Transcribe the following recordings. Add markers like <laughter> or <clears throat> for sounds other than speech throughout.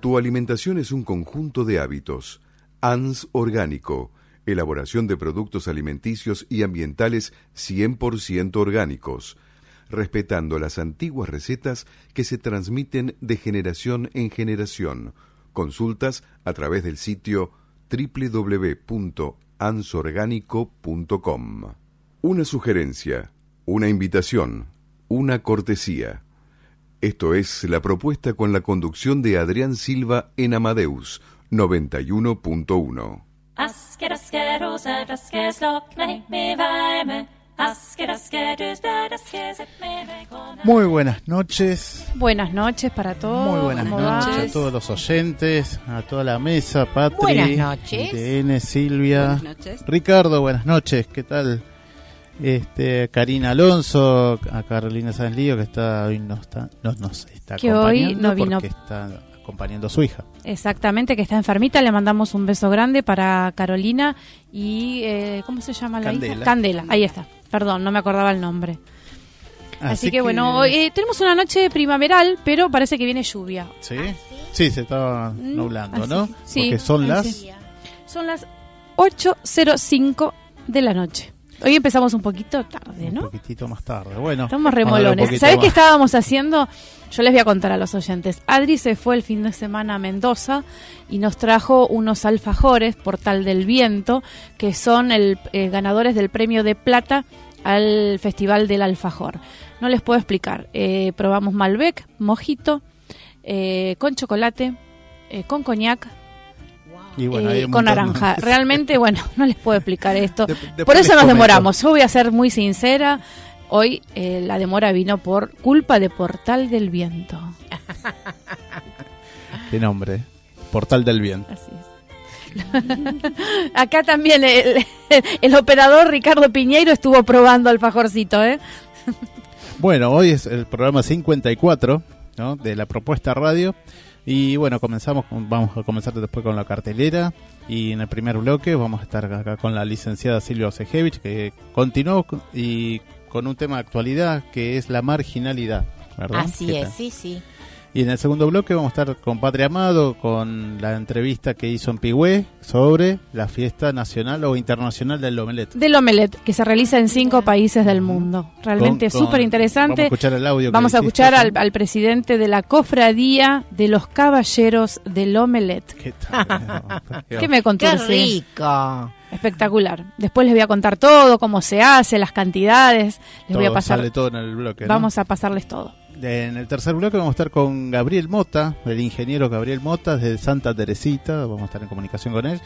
Tu alimentación es un conjunto de hábitos. ANS Orgánico. Elaboración de productos alimenticios y ambientales 100% orgánicos, respetando las antiguas recetas que se transmiten de generación en generación. Consultas a través del sitio www.ansorgánico.com. Una sugerencia, una invitación, una cortesía. Esto es la propuesta con la conducción de Adrián Silva en Amadeus 91.1. Muy buenas noches. Buenas noches para todos. Muy buenas noches a todos los oyentes, a toda la mesa, Patri, Buenas noches. Silvia, Ricardo, buenas noches, ¿qué tal? Este Karina Alonso, a Carolina Sanlío que está hoy no está no nos está Que hoy acompañando no vino. porque está acompañando a su hija. Exactamente, que está enfermita. Le mandamos un beso grande para Carolina y. eh, ¿Cómo se llama la Candela. hija? Candela, ahí está. Perdón, no me acordaba el nombre. Así, que, bueno, hoy, eh, tenemos una noche primaveral, pero parece que viene lluvia. ¿Sí? Sí, se está Mm, nublando, así, ¿no? sí, Porque son las. Son las 8.05 de la noche. Hoy empezamos un poquito tarde, un ¿no? poquitito más tarde. Bueno, Estamos un remolones. ¿Sabés qué estábamos haciendo? Yo les voy a contar a los oyentes. Adri se fue el fin de semana a Mendoza y nos trajo unos alfajores, Portal del Viento, que son el eh, ganadores del premio de plata al Festival del Alfajor. No les puedo explicar. Eh, probamos Malbec, mojito, eh, con chocolate, eh, con coñac, Y bueno, eh, con naranja. Realmente, bueno, no les puedo explicar esto. De- por eso nos comento. demoramos. Yo voy a ser muy sincera. Hoy eh, la demora vino por culpa de Portal del Viento. <laughs> Qué nombre. Portal del Bien. Así es. <laughs> Acá también el, <laughs> el operador Ricardo Piñeiro estuvo probando alfajorcito, ¿eh? Bueno, hoy es el programa 54 ¿no? de la propuesta radio. Y bueno, comenzamos vamos a comenzar después con la cartelera. Y en el primer bloque vamos a estar acá con la licenciada Silvia Osejevich, que continuó con- y con un tema de actualidad que es la marginalidad. ¿verdad? Así ¿Qué es, tal? sí, sí. Y en el segundo bloque vamos a estar con Patria Amado, con la entrevista que hizo en Pigüé sobre la fiesta nacional o internacional del Omelet. Del Omelette, que se realiza en cinco países del mundo. Realmente súper interesante. Vamos a escuchar el audio. que Vamos a hiciste, escuchar al, al presidente de la cofradía de los caballeros del Omelette. ¿Qué tal? <laughs> ¿Qué me contó ¡Qué rico! Espectacular. Después les voy a contar todo, cómo se hace, las cantidades. Les voy a pasar. Sale todo en el bloque. ¿no? Vamos a pasarles todo. En el tercer bloque vamos a estar con Gabriel Mota, el ingeniero Gabriel Mota de Santa Teresita. Vamos a estar en comunicación con él.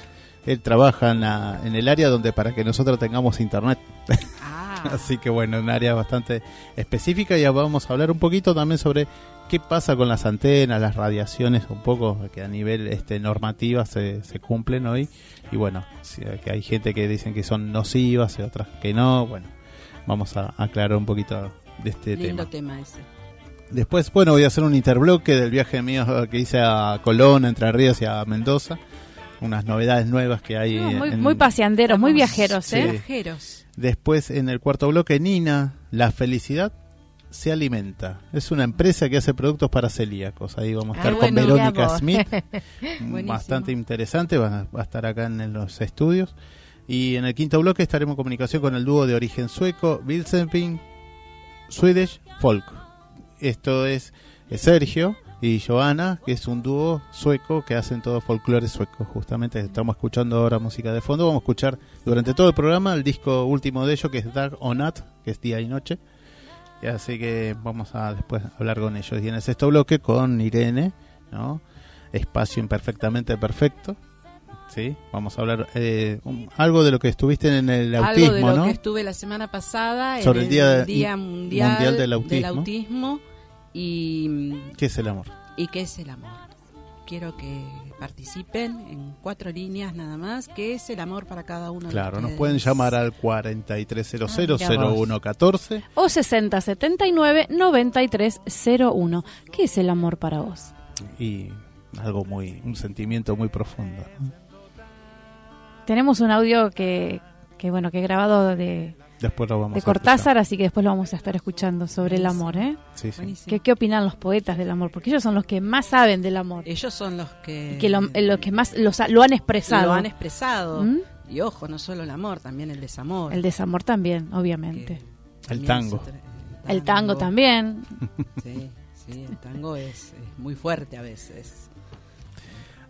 Él trabaja en, la- en el área donde para que nosotros tengamos internet. <laughs> Así que bueno, un área bastante específica. Y vamos a hablar un poquito también sobre qué pasa con las antenas, las radiaciones, un poco que a nivel este normativa se, se cumplen hoy. Y bueno, si- que hay gente que dicen que son nocivas y otras que no. Bueno, vamos a aclarar un poquito de este Lindo tema. tema ese. Después, bueno, voy a hacer un interbloque del viaje mío que hice a Colón, Entre Ríos y a Mendoza. Unas novedades nuevas que hay. No, muy, en- muy paseanderos, muy viajeros, Sí. ¿eh? Viajeros. Después, en el cuarto bloque, Nina, la felicidad se alimenta. Es una empresa que hace productos para celíacos. Ahí vamos a estar Ah, con bueno, Verónica. Smith. <laughs> Buenísimo. Bastante interesante. Va a, va a estar acá en los estudios. Y en el quinto bloque estaremos en comunicación con el dúo de origen sueco, Bilsenping, Swedish Folk. Esto es eh, Sergio y Johanna, que es un dúo sueco que hacen todo folclore sueco. Justamente estamos escuchando ahora música de fondo. Vamos a escuchar durante todo el programa el disco último de ellos, que es Dark or Not, que es día y noche. Y así que vamos a después hablar con ellos. Y en el sexto bloque con Irene, ¿no? Espacio imperfectamente perfecto. Sí, vamos a hablar eh, un- algo de lo que estuviste en el autismo, Algo de lo ¿no? que estuve la semana pasada Sobre en el Día Día I- Mundial, Mundial del Autismo. autismo y, ¿Qué es el amor? y qué es el amor. quiero que participen en cuatro líneas nada más, que es el amor para cada uno Claro, de nos pueden llamar al 4300 Ah, mira vos. 0114 O 6079-9301. ¿Qué es el amor para vos? y algo muy, un sentimiento muy profundo. Tenemos un audio que, que bueno, que he grabado de, Después lo vamos de a Cortázar, así que después lo vamos a estar escuchando sobre el amor, ¿eh? Sí, sí. ¿Qué, ¿Qué opinan los poetas del amor? Porque ellos son los que más saben del amor. Ellos son los que, Y que lo, lo que más los lo han expresado. lo han expresado. ¿Mm? Y ojo, no solo el amor, también el desamor. El desamor también, obviamente. El también tango. se tra- El tango también. <laughs> Sí, sí, el tango es, es muy fuerte a veces.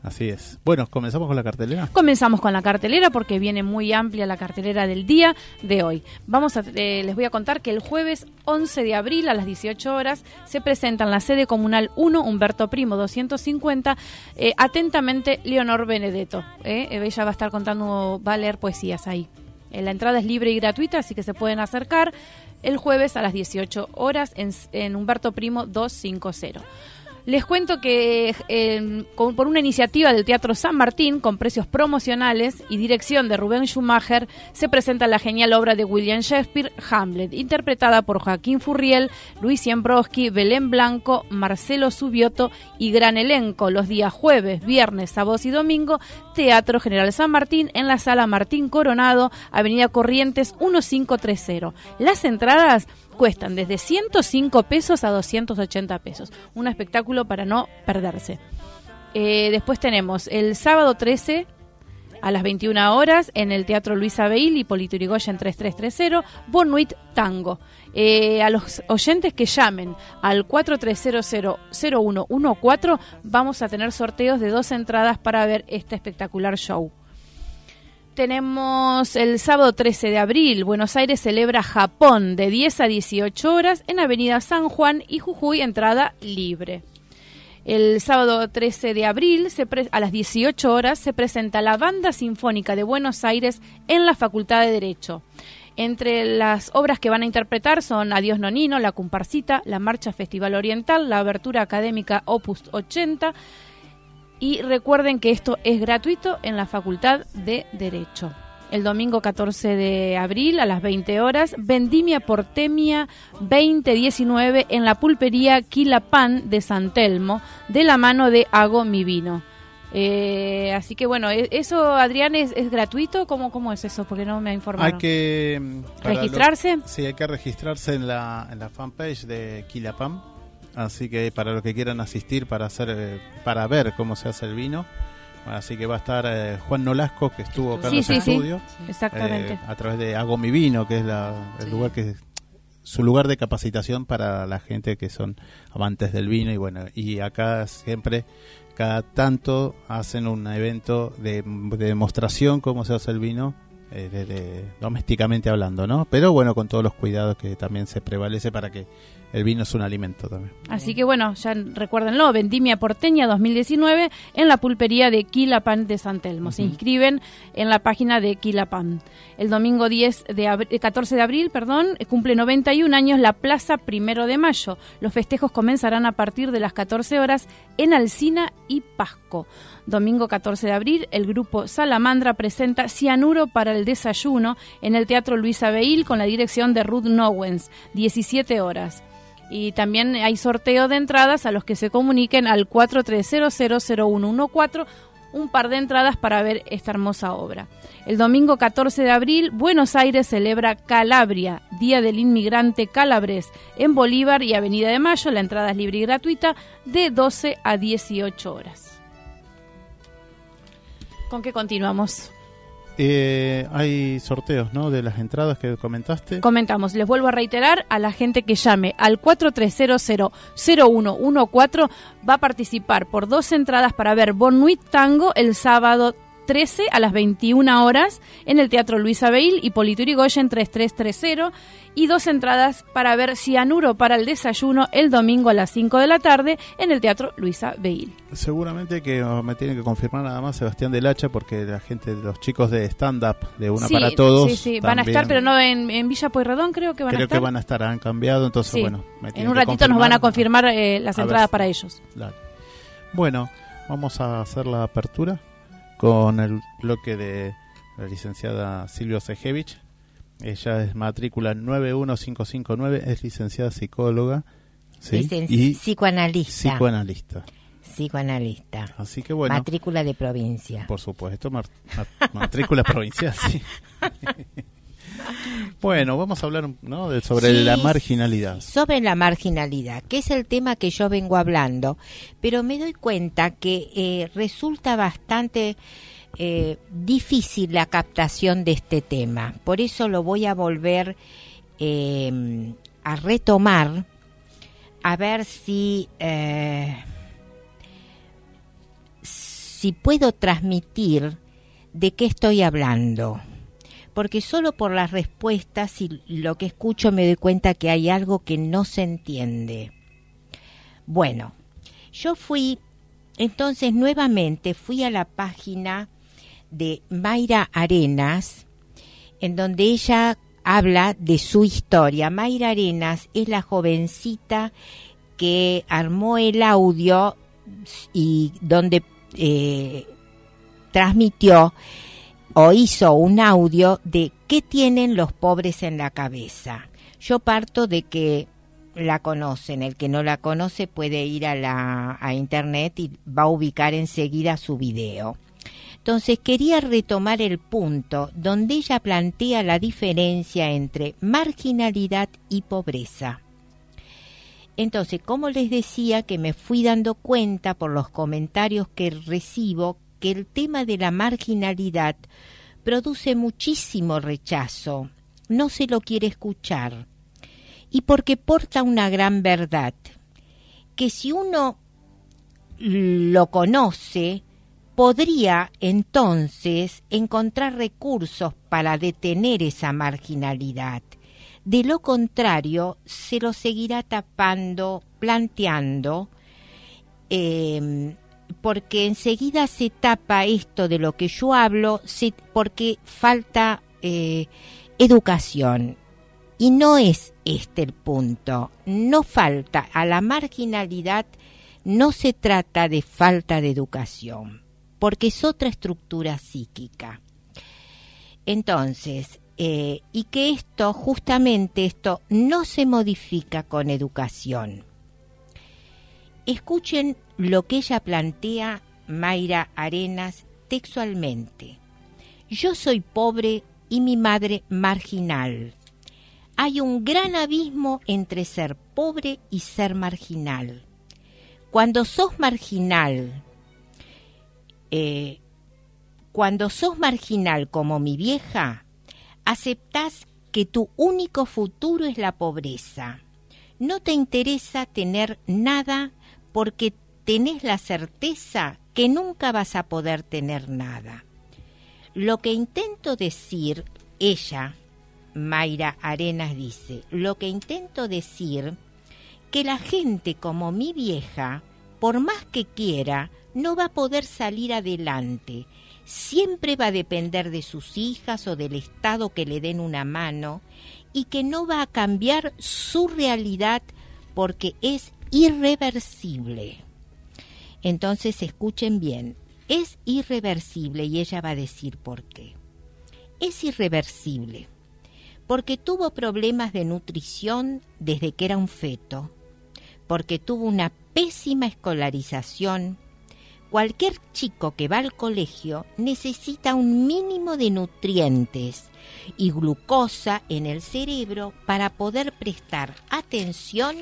Así es. Bueno, comenzamos con la cartelera. Comenzamos con la cartelera porque viene muy amplia la cartelera del día de hoy. Vamos a, eh, les voy a contar que el jueves 11 de abril a las 18 horas se presenta en la sede comunal 1 Humberto Primo 250 eh, atentamente Leonor Benedetto. eh. Ella va a estar contando, va a leer poesías ahí. Eh, la entrada es libre y gratuita, así que se pueden acercar el jueves a las 18 horas en, en Humberto Primo 250. Les cuento que con- por una iniciativa del Teatro San Martín, con precios promocionales y dirección de Rubén Schumacher, se presenta la genial obra de William Shakespeare, Hamlet, interpretada por Joaquín Furriel, Luis Siembrowski, Belén Blanco, Marcelo Subioto y gran elenco los días jueves, viernes, sábados y domingo, Teatro General San Martín en la Sala Martín Coronado, Avenida Corrientes 1530. Las entradas cuestan desde 105 pesos a 280 pesos. Un espectáculo para no perderse. Eh, después tenemos el sábado 13 a las 21 horas en el Teatro Luis Abeil y Polito Yrigoyen 3330, Bonuit Tango. Eh, a los oyentes que llamen al 4300-0114 vamos a tener sorteos de dos entradas para ver este espectacular show. Tenemos el sábado 13 de abril, Buenos Aires celebra Japón de 10 a 18 horas en Avenida San Juan y Jujuy, entrada libre. El sábado 13 de abril, se a las 18 horas, se presenta la Banda Sinfónica de Buenos Aires en la Facultad de Derecho. Entre las obras que van a interpretar son Adiós Nonino, La Comparsita, La Marcha Festival Oriental, la Abertura Académica Opus 80 y recuerden que esto es gratuito en la Facultad de Derecho. El domingo 14 de abril a las 20 horas, Vendimia Portemia 2019 en la pulpería Quilapán de San Telmo, de la mano de Hago Mi Vino. Eh, así que bueno, e- eso Adrián es, es gratuito, ¿Cómo, ¿cómo es eso? Porque no me ha informado. Hay que mm, ¿Registrarse? lo- sí, hay que registrarse en la, en la fanpage de Quilapam. Así que para los que quieran asistir para hacer eh, para ver cómo se hace el vino. Así que va a estar eh, Juan Nolasco que estuvo acá Sí, en los sí, sí. estudios Exactamente. eh, a través de Hago mi vino, que es la- el lugar que su lugar de capacitación para la gente que son amantes del vino y bueno, y acá siempre cada tanto hacen un evento de, de demostración cómo se hace el vino eh, de- de- domésticamente hablando, ¿no? Pero bueno, con todos los cuidados que también se prevalece para que el vino es un alimento también. Así que bueno, ya recuérdenlo, Vendimia Porteña 2019 en la pulpería de Quilapan de San Telmo. Se inscriben en la página de Quilapan. El domingo 10 de abri- eh, 14 de abril, perdón, eh, cumple 91 años la Plaza Primero de Mayo. Los festejos comenzarán a partir de las 14 horas en Alcina y Pasco. Domingo 14 de abril, el grupo Salamandra presenta Cianuro para el desayuno en el Teatro Luis Abeil con la dirección de Ruth Nowens, 17 horas. Y también hay sorteo de entradas a los que se comuniquen al 43000114, un par de entradas para ver esta hermosa obra. El domingo 14 de abril, Buenos Aires celebra Calabria, Día del Inmigrante Calabres, en Bolívar y Avenida de Mayo. La entrada es libre y gratuita de 12 a 18 horas. ¿Con qué continuamos? Eh, hay sorteos, ¿no? De las entradas que comentaste. Comentamos, les vuelvo a reiterar, a la gente que llame al 4300-0114 va a participar por dos entradas para ver Bonuit Tango el sábado 13 a las 21 horas en el Teatro Luis Abeil y Polito Yrigoyen 3330 y dos entradas para ver Cianuro para el desayuno el domingo a las 5 de la tarde en el Teatro Luis Abeil. Seguramente que oh, me tiene que confirmar nada más Sebastián del Hacha porque la gente, los chicos de stand-up de Una sí, para Todos. Sí, sí, van a estar, pero no en, en Villa Pueyrredón creo que van a Creo estar. que van a estar, han cambiado, entonces Sí. bueno. me en tienen un ratito nos van a confirmar. eh, las A entradas para ellos. Dale. Bueno, vamos a hacer la apertura con el bloque de la licenciada Silvia Sejevich. Ella es matrícula 91559, es licenciada psicóloga ¿sí? y psicoanalista. Psicoanalista. Psicoanalista. Así que bueno. Matrícula de provincia. Por supuesto, matrícula <laughs> provincial, sí. <laughs> Bueno, vamos a hablar ¿no? sobre la marginalidad. Sobre la marginalidad, que es el tema que yo vengo hablando, pero me doy cuenta que eh, resulta bastante eh, difícil la captación de este tema. Por eso lo voy a volver eh, a retomar, a ver si, si puedo transmitir de qué estoy hablando porque solo por las respuestas y lo que escucho me doy cuenta que hay algo que no se entiende. Bueno, yo fui, entonces nuevamente fui a la página de Mayra Arenas, en donde ella habla de su historia. Mayra Arenas es la jovencita que armó el audio y donde eh, transmitió o hizo un audio de qué tienen los pobres en la cabeza. Yo parto de que la conocen, el que no la conoce puede ir a la a internet y va a ubicar enseguida su video. Entonces quería retomar el punto donde ella plantea la diferencia entre marginalidad y pobreza. Entonces, como les decía que me fui dando cuenta por los comentarios que recibo que el tema de la marginalidad produce muchísimo rechazo, no se lo quiere escuchar, y porque porta una gran verdad, que si uno lo conoce, podría entonces encontrar recursos para detener esa marginalidad. De lo contrario, se lo seguirá tapando, planteando, eh, porque enseguida se tapa esto de lo que yo hablo porque falta eh, educación. Y no es este el punto. No falta a la marginalidad, no se trata de falta de educación, porque es otra estructura psíquica. Entonces, eh, y que esto, justamente esto, no se modifica con educación. Escuchen lo que ella plantea, Mayra Arenas, textualmente. Yo soy pobre y mi madre marginal. Hay un gran abismo entre ser pobre y ser marginal. Cuando sos marginal, eh, cuando sos marginal como mi vieja, aceptás que tu único futuro es la pobreza. No te interesa tener nada porque tenés la certeza que nunca vas a poder tener nada. Lo que intento decir, ella, Mayra Arenas dice, lo que intento decir, que la gente como mi vieja, por más que quiera, no va a poder salir adelante. Siempre va a depender de sus hijas o del Estado que le den una mano y que no va a cambiar su realidad porque es irreversible. Entonces escuchen bien, es irreversible y ella va a decir por qué. Es irreversible porque tuvo problemas de nutrición desde que era un feto, porque tuvo una pésima escolarización. Cualquier chico que va al colegio necesita un mínimo de nutrientes y glucosa en el cerebro para poder prestar atención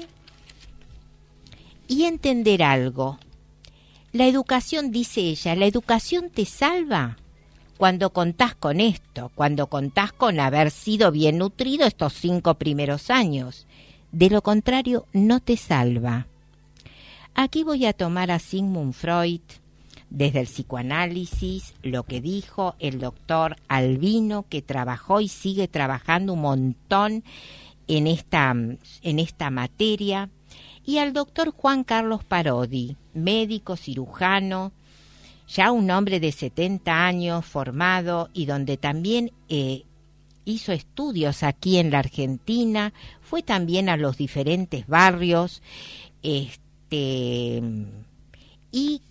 y entender algo la educación, dice ella, la educación te salva cuando contás con esto, cuando contás con haber sido bien nutrido estos cinco primeros años. De lo contrario, no te salva. Aquí voy a tomar a Sigmund Freud desde el psicoanálisis, lo que dijo el doctor Albino, que trabajó y sigue trabajando un montón en esta, en esta materia, y al doctor Juan Carlos Parodi, médico cirujano, ya un hombre de 70 años formado y donde también eh, hizo estudios aquí en la Argentina, fue también a los diferentes barrios, este, y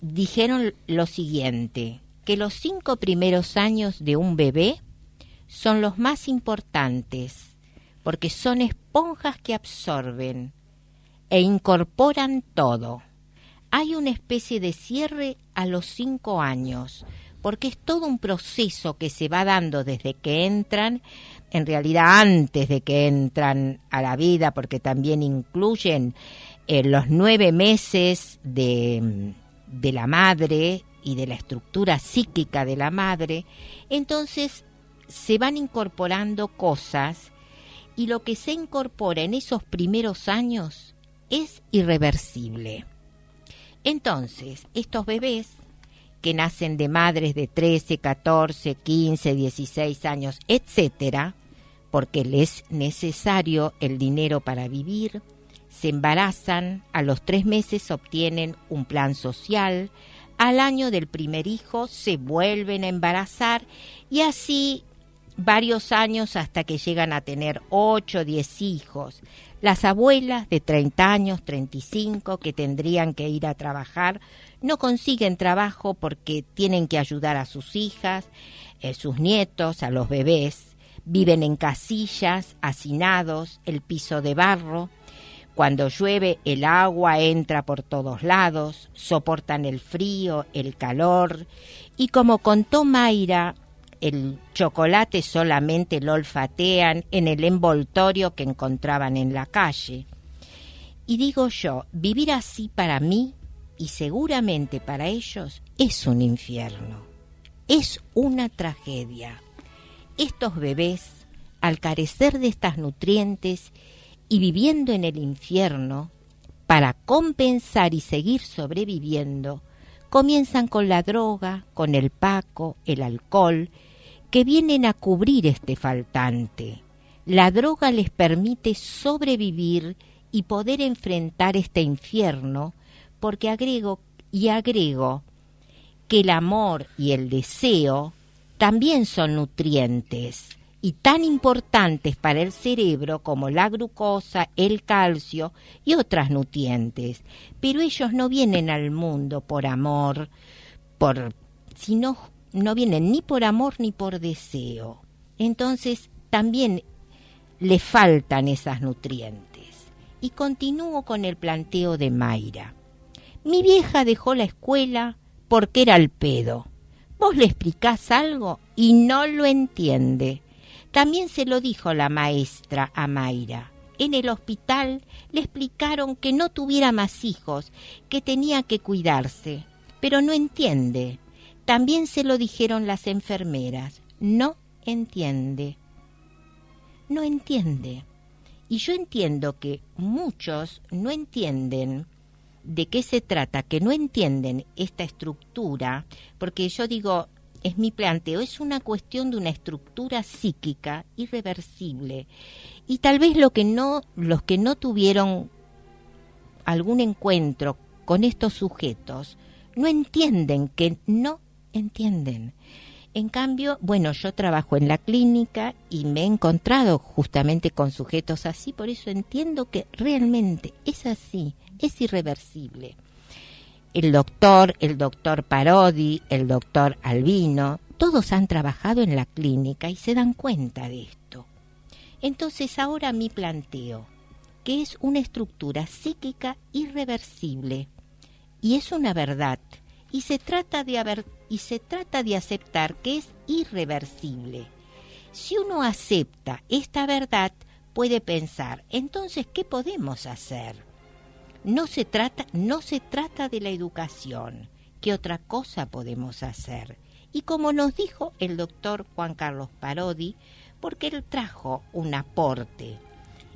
dijeron lo siguiente, que los cinco primeros años de un bebé son los más importantes, porque son esponjas que absorben e incorporan todo. Hay una especie de cierre a los cinco años, porque es todo un proceso que se va dando desde que entran, en realidad antes de que entran a la vida, porque también incluyen eh, los nueve meses de, de la madre y de la estructura psíquica de la madre, entonces se van incorporando cosas y lo que se incorpora en esos primeros años es irreversible. Entonces, estos bebés que nacen de madres de 13, 14, 15, 16 años, etcétera, porque les es necesario el dinero para vivir, se embarazan, a los tres meses obtienen un plan social, al año del primer hijo se vuelven a embarazar y así varios años hasta que llegan a tener 8 o 10 hijos. Las abuelas de 30 años, 35, que tendrían que ir a trabajar, no consiguen trabajo porque tienen que ayudar a sus hijas, eh, sus nietos, a los bebés. Viven en casillas, hacinados, el piso de barro. Cuando llueve el agua entra por todos lados, soportan el frío, el calor y como contó Mayra, el chocolate solamente lo olfatean en el envoltorio que encontraban en la calle. Y digo yo, vivir así para mí y seguramente para ellos es un infierno, es una tragedia. Estos bebés, al carecer de estas nutrientes y viviendo en el infierno, para compensar y seguir sobreviviendo, comienzan con la droga, con el paco, el alcohol, que vienen a cubrir este faltante. La droga les permite sobrevivir y poder enfrentar este infierno, porque agrego y agrego que el amor y el deseo también son nutrientes y tan importantes para el cerebro como la glucosa, el calcio y otras nutrientes. Pero ellos no vienen al mundo por amor, por sino no vienen ni por amor ni por deseo. Entonces también le faltan esas nutrientes. Y continúo con el planteo de Mayra. Mi vieja dejó la escuela porque era el pedo. Vos le explicás algo y no lo entiende. También se lo dijo la maestra a Mayra. En el hospital le explicaron que no tuviera más hijos, que tenía que cuidarse, pero no entiende. También se lo dijeron las enfermeras. No entiende. No entiende. Y yo entiendo que muchos no entienden de qué se trata, que no entienden esta estructura, porque yo digo, es mi planteo, es una cuestión de una estructura psíquica irreversible. Y tal vez lo que no, los que no tuvieron algún encuentro con estos sujetos no entienden que no entienden. En cambio, bueno, yo trabajo en la clínica y me he encontrado justamente con sujetos así, por eso entiendo que realmente es así, es irreversible. El doctor, el doctor Parodi, el doctor Albino, todos han trabajado en la clínica y se dan cuenta de esto. Entonces ahora mi planteo, que es una estructura psíquica irreversible, y es una verdad, y se trata de y se trata de aceptar que es irreversible. Si uno acepta esta verdad, puede pensar, entonces, ¿qué podemos hacer? No se trata, no se trata de la educación. ¿Qué otra cosa podemos hacer? Y como nos dijo el doctor Juan Carlos Parodi, porque él trajo un aporte.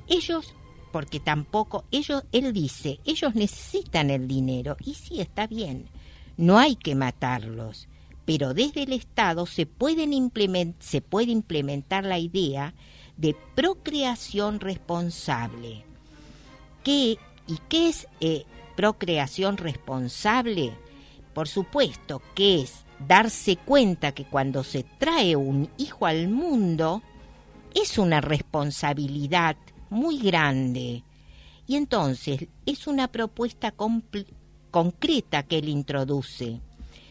Ellos, porque tampoco, ellos, él dice, ellos necesitan el dinero, y sí está bien, no hay que matarlos, pero desde el Estado se, puede implementar la idea de procreación responsable. ¿Qué, ¿Y qué es eh, procreación responsable? Por supuesto que es darse cuenta que cuando se trae un hijo al mundo es una responsabilidad muy grande. Y entonces es una propuesta concreta que él introduce.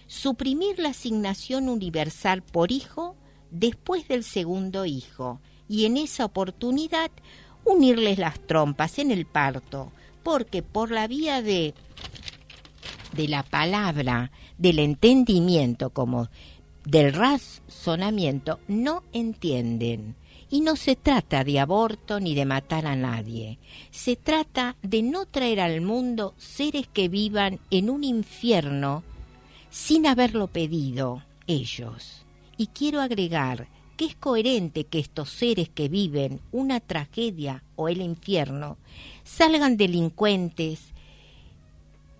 Suprimir la asignación universal por hijo después del segundo hijo y en esa oportunidad unirles las trompas en el parto, porque por la vía de de la palabra, del entendimiento como del razonamiento, no entienden. Y no se trata de aborto ni de matar a nadie. Se trata de no traer al mundo seres que vivan en un infierno sin haberlo pedido ellos. Y quiero agregar que es coherente que estos seres que viven una tragedia o el infierno salgan delincuentes,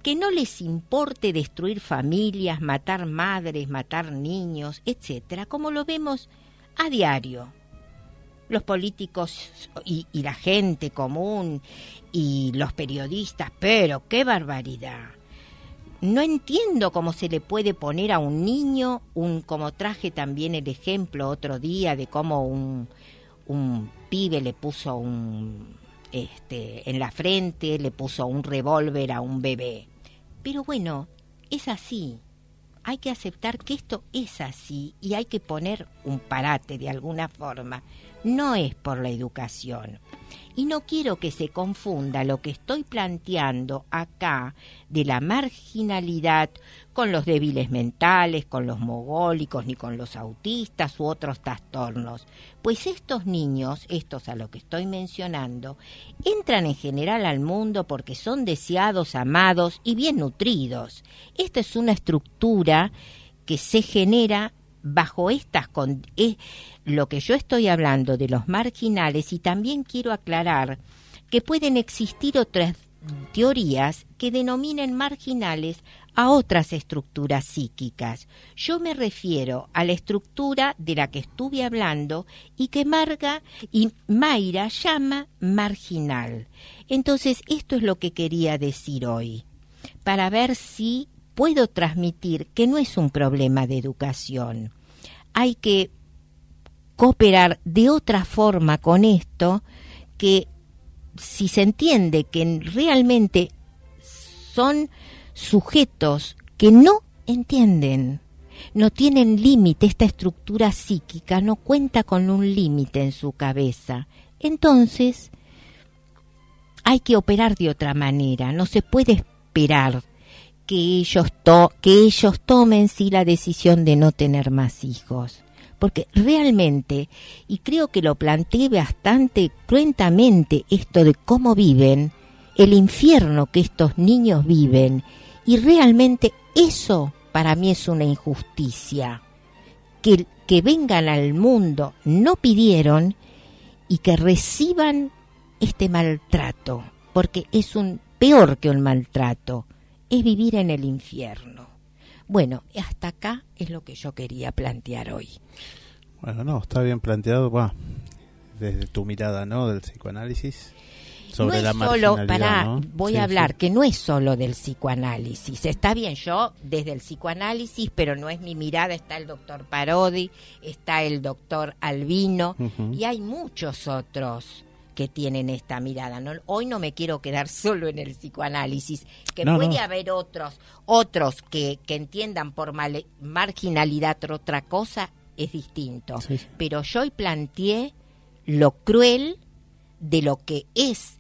que no les importe destruir familias, matar madres, matar niños, etcétera, como lo vemos a diario. Los políticos y, y la gente común y los periodistas, pero qué barbaridad. No entiendo cómo se le puede poner a un niño un como traje también el ejemplo otro día de cómo un, un pibe le puso un este en la frente le puso un revólver a un bebé. Pero bueno es así. Hay que aceptar que esto es así y hay que poner un parate de alguna forma no es por la educación y no quiero que se confunda lo que estoy planteando acá de la marginalidad con los débiles mentales, con los mogólicos, ni con los autistas u otros trastornos. Pues estos niños, estos a lo que estoy mencionando, entran en general al mundo porque son deseados, amados y bien nutridos. Esta es una estructura que se genera bajo estas condiciones lo que yo estoy hablando de los marginales y también quiero aclarar que pueden existir otras teorías que denominen marginales a otras estructuras psíquicas. Yo me refiero a la estructura de la que estuve hablando y que Marga y Mayra llama marginal. Entonces, esto es lo que quería decir hoy, para ver si puedo transmitir que no es un problema de educación. Hay que cooperar de otra forma con esto que si se entiende que realmente son sujetos que no entienden, no tienen límite, esta estructura psíquica no cuenta con un límite en su cabeza, entonces hay que operar de otra manera, no se puede esperar que ellos, que ellos tomen sí la decisión de no tener más hijos porque realmente, y creo que lo planteé bastante cruentamente esto de cómo viven, el infierno que estos niños viven, y realmente eso para mí es una injusticia. Que, que vengan al mundo no pidieron y que reciban este maltrato, porque es un peor que un maltrato, es vivir en el infierno. Bueno, hasta acá es lo que yo quería plantear hoy. Bueno, no, está bien planteado, va, desde tu mirada, ¿no? Del psicoanálisis. Sobre no es la solo, para, voy a hablar, que no es solo del psicoanálisis. Está bien, yo desde el psicoanálisis, pero no es mi mirada, está el doctor Parodi, está el doctor Albino, y hay muchos otros que tienen esta mirada. ¿no? Hoy no me quiero quedar <laughs> solo en el psicoanálisis, que puede haber otros, otros que, que entiendan por marginalidad otra cosa, es distinto. Pero yo hoy planteé lo cruel de lo que es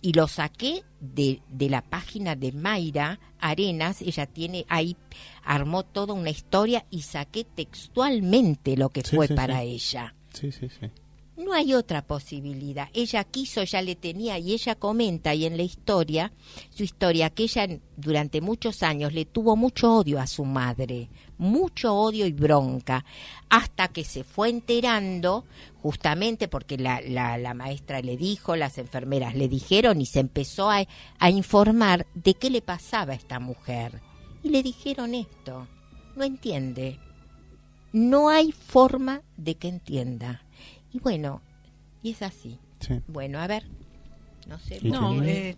y lo saqué de, de, la página de Mayra Arenas, ella tiene ahí, armó toda una historia y saqué textualmente lo que fue para ella. Sí, sí, sí. No hay otra posibilidad. Ella quiso, ya le tenía, y ella comenta ahí en la historia, su historia, que ella durante muchos años le tuvo mucho odio a su madre, mucho odio y bronca, hasta que se fue enterando, justamente porque la, la, la maestra le dijo, las enfermeras le dijeron, y se empezó a, a informar de qué le pasaba a esta mujer. Y le dijeron esto, no entiende, no hay forma de que entienda y bueno, y es así. Bueno, a ver, no sé. No, eh,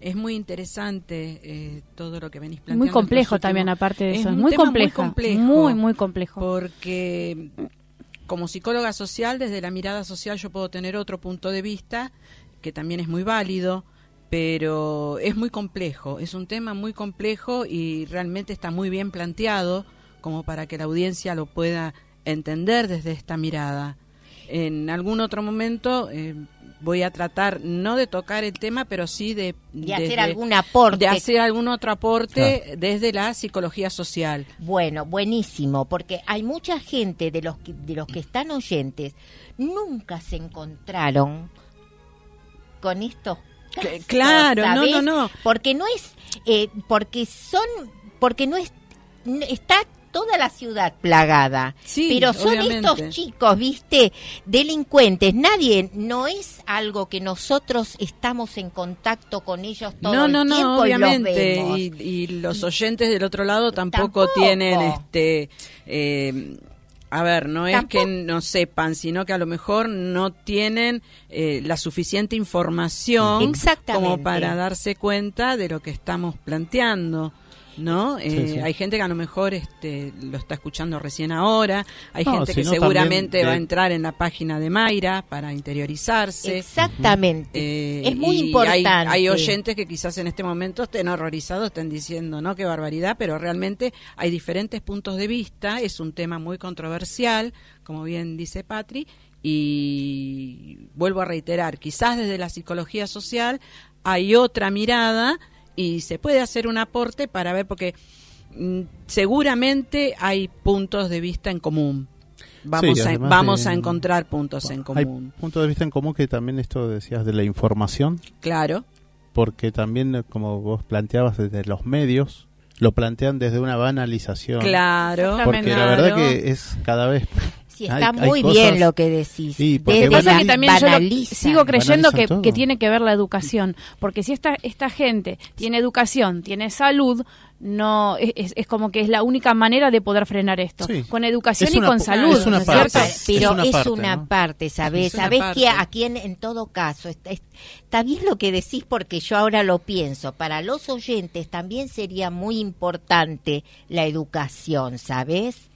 es muy interesante eh, todo lo que venís planteando. Muy complejo también, aparte de eso. Es muy complejo, muy complejo. Muy, muy complejo. Porque como psicóloga social, desde la mirada social yo puedo tener otro punto de vista que también es muy válido pero es muy complejo, es un tema muy complejo y realmente está muy bien planteado como para que la audiencia lo pueda entender desde esta mirada. En algún otro momento eh, voy a tratar no de tocar el tema, pero sí de, de hacer algún aporte. De hacer algún otro aporte desde la psicología social. Bueno, buenísimo, porque hay mucha gente de los que, de los que están oyentes nunca se encontraron con estos casos, claro, no, no, no, porque no es, eh, porque son, porque no es, está toda la ciudad plagada. Sí, pero son obviamente. estos chicos, viste, delincuentes. Nadie, no es algo que nosotros estamos en contacto con ellos todo no, el no, tiempo no, y los obviamente. vemos. Y, y los oyentes del otro lado tampoco, Tampoco. tienen este. eh, a ver, no es Tampoco. que no sepan, sino que a lo mejor no tienen eh, la suficiente información como para darse cuenta de lo que estamos planteando. ¿No? Eh, sí. Hay gente que a lo mejor este, lo está escuchando recién ahora, hay No, gente que seguramente va a entrar en la página de Mayra para interiorizarse. Exactamente. Eh, es muy y importante. Hay, hay oyentes que quizás en este momento estén horrorizados, estén diciendo, no, qué barbaridad, pero realmente hay diferentes puntos de vista, es un tema muy controversial, como bien dice Patri, y vuelvo a reiterar, quizás desde la psicología social hay otra mirada y se puede hacer un aporte para ver, porque mm, seguramente hay puntos de vista en común. Vamos, Sí, a, vamos de- a encontrar puntos en Hay común. puntos de vista en común que también esto decías de la información, Claro. porque también, eh, como vos planteabas desde los medios, lo plantean desde una banalización. Claro. Porque la verdad que es cada vez... Sí, hay- está hay muy cosas- bien lo que decís. Sí, porque Desde pasa la- que también yo lo- banalizan. sigo creyendo que, tiene que ver la educación, porque si esta esta gente tiene educación, tiene salud, no es, es- es como que es la única manera de poder frenar esto, Sí. con educación Es y una con salud, es una ¿no es parte. cierto? Pero Es una parte, una ¿no? parte, ¿sabés? Es una ¿Sabés parte. que aquí en, en todo caso está, está bien lo que decís porque yo ahora lo pienso. Para los oyentes también sería muy importante la educación, ¿sabés?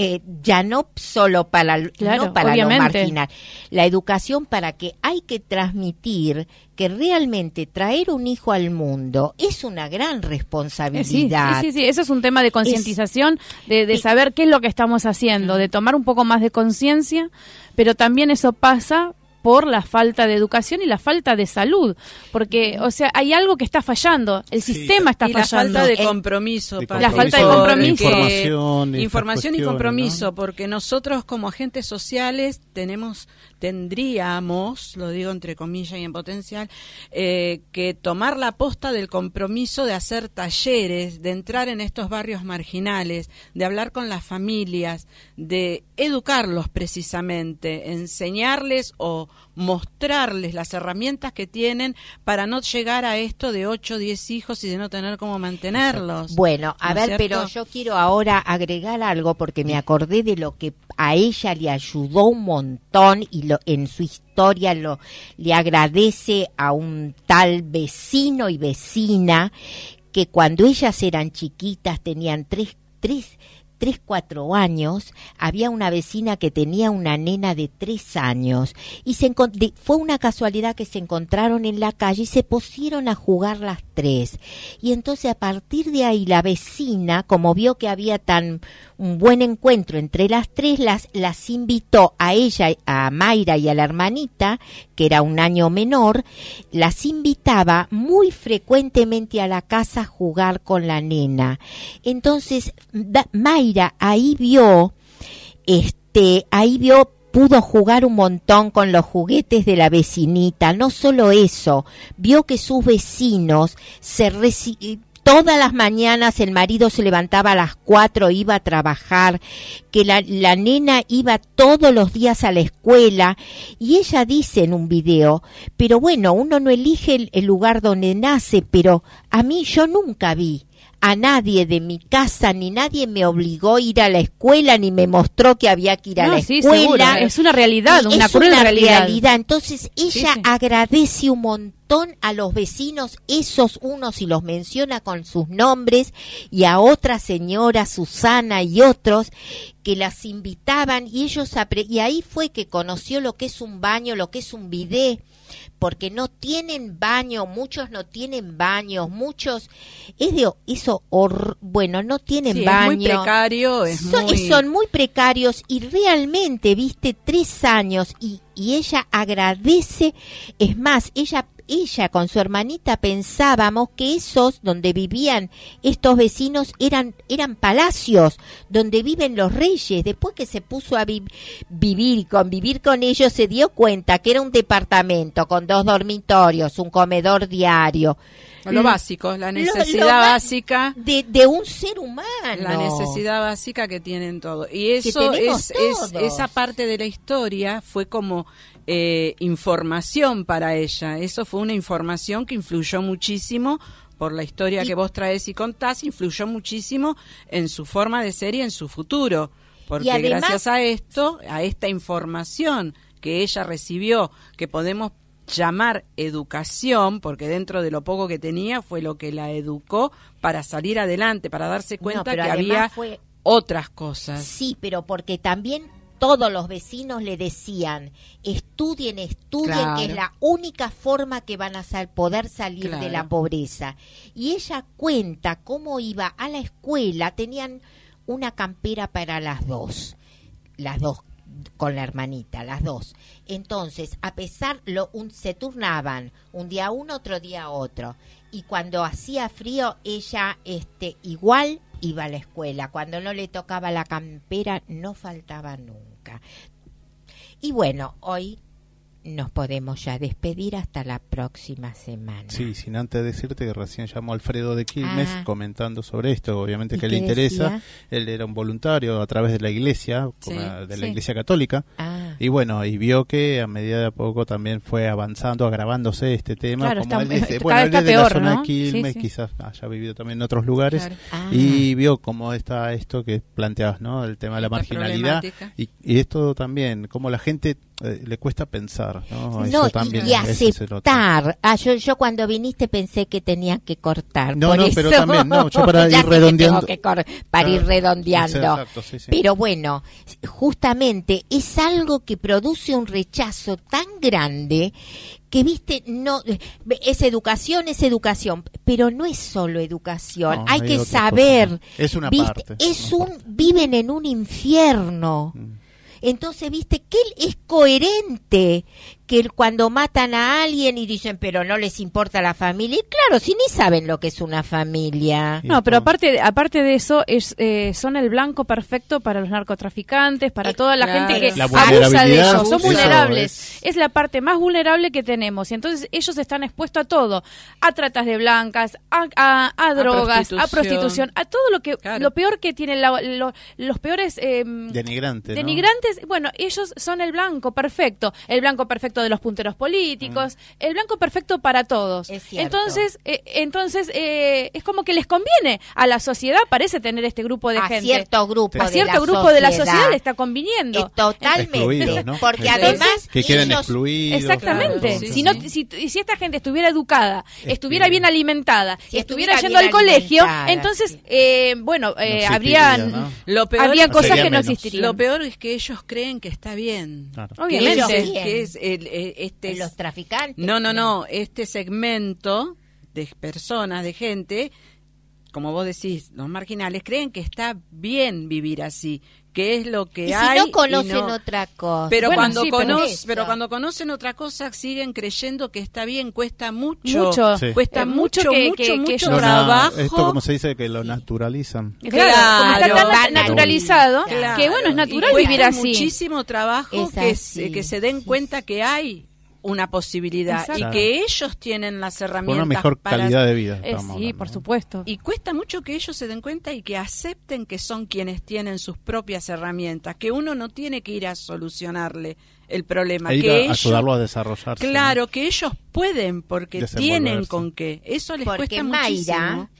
Eh, ya no solo para, Claro, no para lo marginal, la educación para que hay que transmitir que realmente traer un hijo al mundo es una gran Eh, Sí, responsabilidad. sí, sí, sí, eso es un tema de concientización, de, de saber qué es lo que estamos haciendo, de tomar un poco más de conciencia, pero también eso pasa por la falta de educación y la falta de salud, porque, o sea, hay algo que está fallando, el Sí. sistema está y la fallando. falta de compromiso. Pati, La falta de compromiso. Información, Información y compromiso, ¿no? porque nosotros como agentes sociales tenemos, tendríamos, lo digo entre comillas y en potencial, eh, que tomar la posta del compromiso de hacer talleres, de entrar en estos barrios marginales, de hablar con las familias, de educarlos precisamente, enseñarles o mostrarles las herramientas que tienen para no llegar a esto de 8 o 10 hijos y de no tener cómo mantenerlos. Bueno, a ¿No es ver, cierto? pero yo quiero ahora agregar algo porque me acordé de lo que a ella le ayudó un montón y lo, en su historia lo, le agradece a un tal vecino y vecina que cuando ellas eran chiquitas tenían tres, tres, tres, cuatro años, había una vecina que tenía una nena de tres años y se fue una casualidad que se encontraron en la calle y se pusieron a jugar las tres. Y entonces a partir de ahí la vecina, como vio que había tan un buen encuentro entre las tres, las, las invitó a ella, a Mayra y a la hermanita, que era un año menor, las invitaba muy frecuentemente a la casa a jugar con la nena. Entonces, da- Mayra ahí vio, este, ahí vio pudo jugar un montón con los juguetes de la vecinita. No solo eso, vio que sus vecinos se reci- Todas las mañanas el marido se levantaba a las cuatro, iba a trabajar, que la, la nena iba todos los días a la escuela y ella dice en un video, pero bueno, uno no elige el, el lugar donde nace, pero a mí yo nunca vi a nadie de mi casa, ni nadie me obligó a ir a la escuela, ni me mostró que había que ir a No, la sí, escuela. seguro, es una realidad, una es cruel una realidad. Entonces ella sí. agradece un montón montón a los vecinos, esos unos y los menciona con sus nombres, y a otra señora, Susana y otros, que las invitaban y ellos y ahí fue que conoció lo que es un baño, lo que es un bidet, porque no tienen baño, muchos no tienen baños, muchos es de eso bueno, no tienen baño. Es muy precario, es son, muy... son muy precarios y realmente, viste, tres años y, y ella agradece, es más, ella ella con su hermanita pensábamos que esos donde vivían estos vecinos eran, eran palacios donde viven los reyes. Después que se puso a vivir y convivir con ellos, se dio cuenta que era un departamento con dos dormitorios, un comedor diario. Lo básico, la necesidad básica de, de, un ser humano. La necesidad básica que tienen todos. Y eso es, es, esa parte de la historia fue como eh, información para ella. Eso fue una información que influyó muchísimo por la historia que vos traes y contás, influyó muchísimo en su forma de ser y en su futuro. Porque gracias a esto, a esta información que ella recibió, que podemos llamar educación, porque dentro de lo poco que tenía fue lo que la educó para salir adelante, para darse cuenta que había otras cosas. Sí, pero porque también todos los vecinos le decían, estudien, estudien, que es la única forma que van a poder salir de la pobreza. Y ella cuenta cómo iba a la escuela, tenían una campera para las dos, las dos con la hermanita, las dos. Entonces, a pesar, lo, un, se turnaban, un día uno, otro día otro. Y cuando hacía frío, ella este, igual iba a la escuela. Cuando no le tocaba la campera, no faltaba nunca. Y bueno, hoy nos podemos ya despedir hasta la próxima semana. Sí, sin antes decirte que recién llamó Alfredo de Quilmes ah. comentando sobre esto, obviamente que le interesa. Él era un voluntario a través de la iglesia, de la iglesia católica. Ah. Y bueno, y vio que a medida de a poco también fue avanzando, agravándose este tema. como él es, bueno, él es de la zona de Quilmes, quizás haya vivido también en otros lugares. Ah. Y vio cómo está esto que planteabas, ¿no? El tema de la marginalidad. Y, y esto también, cómo la gente eh, le cuesta pensar, ¿no? y, aceptar. Ah, yo, yo cuando viniste pensé que tenía que cortar. No, no, pero también, no, yo para <laughs> ir redondeando. para ir redondeando. Pero bueno, justamente es algo que produce un rechazo tan grande que viste no es educación es educación pero no es solo educación hay, que saber es una parte es un viven en un infierno mm. Entonces, viste que él es coherente, que cuando matan a alguien y dicen, pero no les importa la familia, y claro, si ni saben lo que es una familia. No, pero aparte, aparte de eso, es, eh, son el blanco perfecto para los narcotraficantes, para toda la gente que abusa de ellos, son vulnerables. Es. la parte más vulnerable que tenemos, y entonces ellos están expuestos a todo, a tratas de blancas, a, a, drogas, a prostitución. a todo lo que, lo peor que tienen los peores... Eh, denigrantes. Denigrantes, bueno, ellos son el blanco perfecto, el blanco perfecto de los punteros políticos, mm. el blanco perfecto para todos. entonces, eh, entonces eh, es como que les conviene a la sociedad, parece tener este grupo de a gente. Cierto grupo a cierto grupo de la sociedad le está conviniendo. Eh, totalmente. Porque además que queden excluidos. Exactamente. si, no, si, si, esta gente estuviera educada, estuviera bien alimentada, si estuviera, yendo al colegio, entonces, bueno, habría, habría cosas que no existirían. Lo peor es que ellos creen que está bien. Obviamente. Que es, el, eh, este los traficantes. No, no, no, este segmento de personas, de gente, como vos decís, los marginales creen que está bien vivir así, que es lo que ¿Y hay. Si no conocen otra cosa. Pero cuando pero, cuando conocen otra cosa siguen creyendo que está bien, cuesta mucho, cuesta mucho, mucho, mucho, trabajo. esto como se dice que lo naturalizan. Claro, está tan naturalizado que bueno, es natural vivir así. Muchísimo trabajo que, que se den cuenta que hay una posibilidad y que ellos tienen las herramientas una mejor calidad de vida. Eh, sí, por supuesto. Y cuesta mucho que ellos se den cuenta y que acepten que son quienes tienen sus propias herramientas, que uno no tiene que ir a solucionarle el problema, e que a, ellos, ayudarlo a desarrollarse. Claro, que ellos pueden porque tienen con qué. Eso les porque cuesta Mayra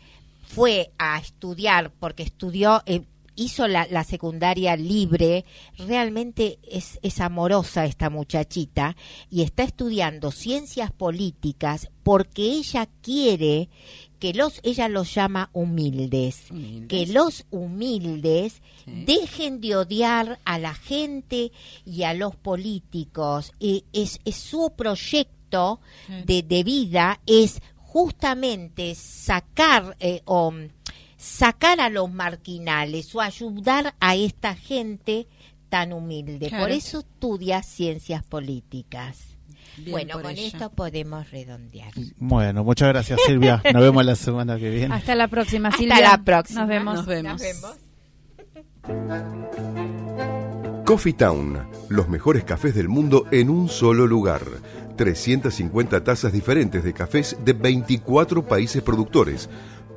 fue a estudiar porque estudió eh, hizo la, la secundaria libre, realmente es, es amorosa esta muchachita y está estudiando ciencias políticas porque ella quiere que los, ella los llama humildes, Humildes. que los humildes Sí. dejen de odiar a la gente y a los políticos. Es, es su proyecto de, de vida es justamente sacar eh, o sacar a los marginales o ayudar a esta gente tan humilde. Claro. Por eso estudia ciencias políticas. Bien bueno, con ella. esto podemos redondear. Bueno, muchas gracias Silvia. <laughs> Nos vemos la semana que viene. Hasta la próxima, Hasta Silvia. la próxima. Nos vemos. Nos vemos. Nos vemos. Coffee Town, los mejores cafés del mundo en un solo lugar. 350 tazas diferentes de cafés de 24 países productores.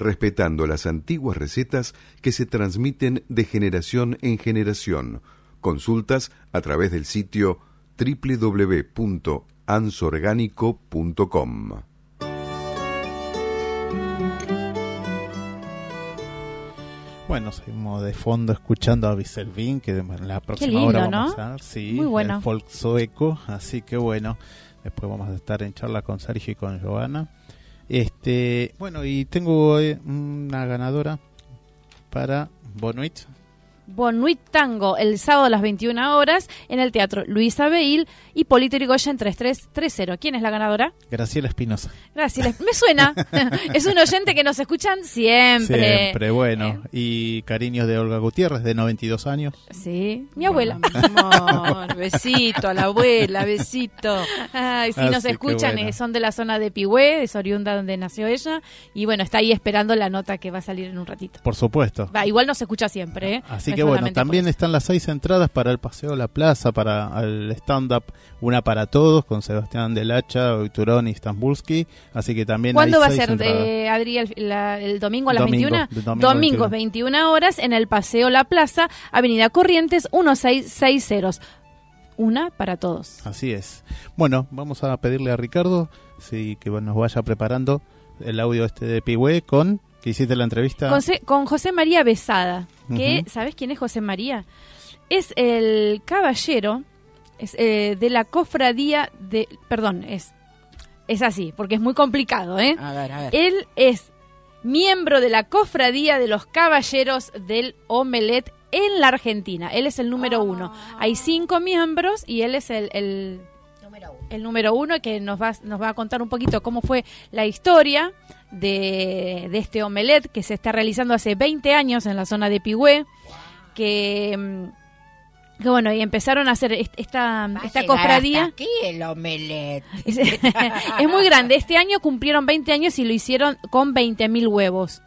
Respetando las antiguas recetas que se transmiten de generación en generación. Consultas a través del sitio www.ansorgánico.com. Bueno, seguimos de fondo escuchando a Biselvin, que en la próxima lindo, hora vamos ¿no? a ver, sí, Muy bueno. el folk sueco, así que bueno, después vamos a estar en charla con Sergio y con Joana. Este, bueno, y tengo eh, una ganadora para Bonuit. Bonuit Tango, el sábado a las 21 horas en el Teatro Luisa Beil y Polito Yrigoyen 3330. ¿Quién es la ganadora? Graciela Espinosa. Gracias. Me suena. <laughs> es un oyente que nos escuchan siempre. Siempre, bueno. Y cariños de Olga Gutiérrez, de 92 años. Sí, mi abuela. Amor, besito a la abuela, besito. Ay, Así nos escuchan, bueno. eh, son de la zona de Pigüé, es oriunda donde nació ella. Y bueno, está ahí esperando la nota que va a salir en un ratito. Por supuesto. Va, igual nos escucha siempre, ¿eh? Así que bueno, también están las seis entradas para el Paseo a la Plaza, para el stand-up Una para Todos, con Sebastián Del Hacha, Turón y Stambulski. Así que también ¿Cuándo hay va a ser, de, Adri, el, la- el domingo a las Domingo, 21? de domingo Domingo, 21 horas, en el Paseo La Plaza, Avenida Corrientes, 1660. Una para todos. Así es. Bueno, vamos a pedirle a Ricardo sí, que nos vaya preparando el audio este de Pigüe con que hiciste la entrevista. Con José María Besada, que. ¿sabes quién es José María? Es el caballero es, eh, de la cofradía de... Perdón, es, es así, porque es muy complicado, ¿eh? A ver, a ver. Él es miembro de la cofradía de los caballeros del omelet en la Argentina. Él es el número uno. Hay cinco miembros y él es el. El número uno que nos va, nos va a contar un poquito cómo fue la historia de, de este omelet que se está realizando hace 20 años en la zona de Pigüé. Que, mm, que bueno, y empezaron a hacer est- esta, Va esta cofradía. hasta aquí el omelette. <laughs> Es, <laughs> es muy grande. Este año cumplieron 20 años y lo hicieron con 20.000 huevos.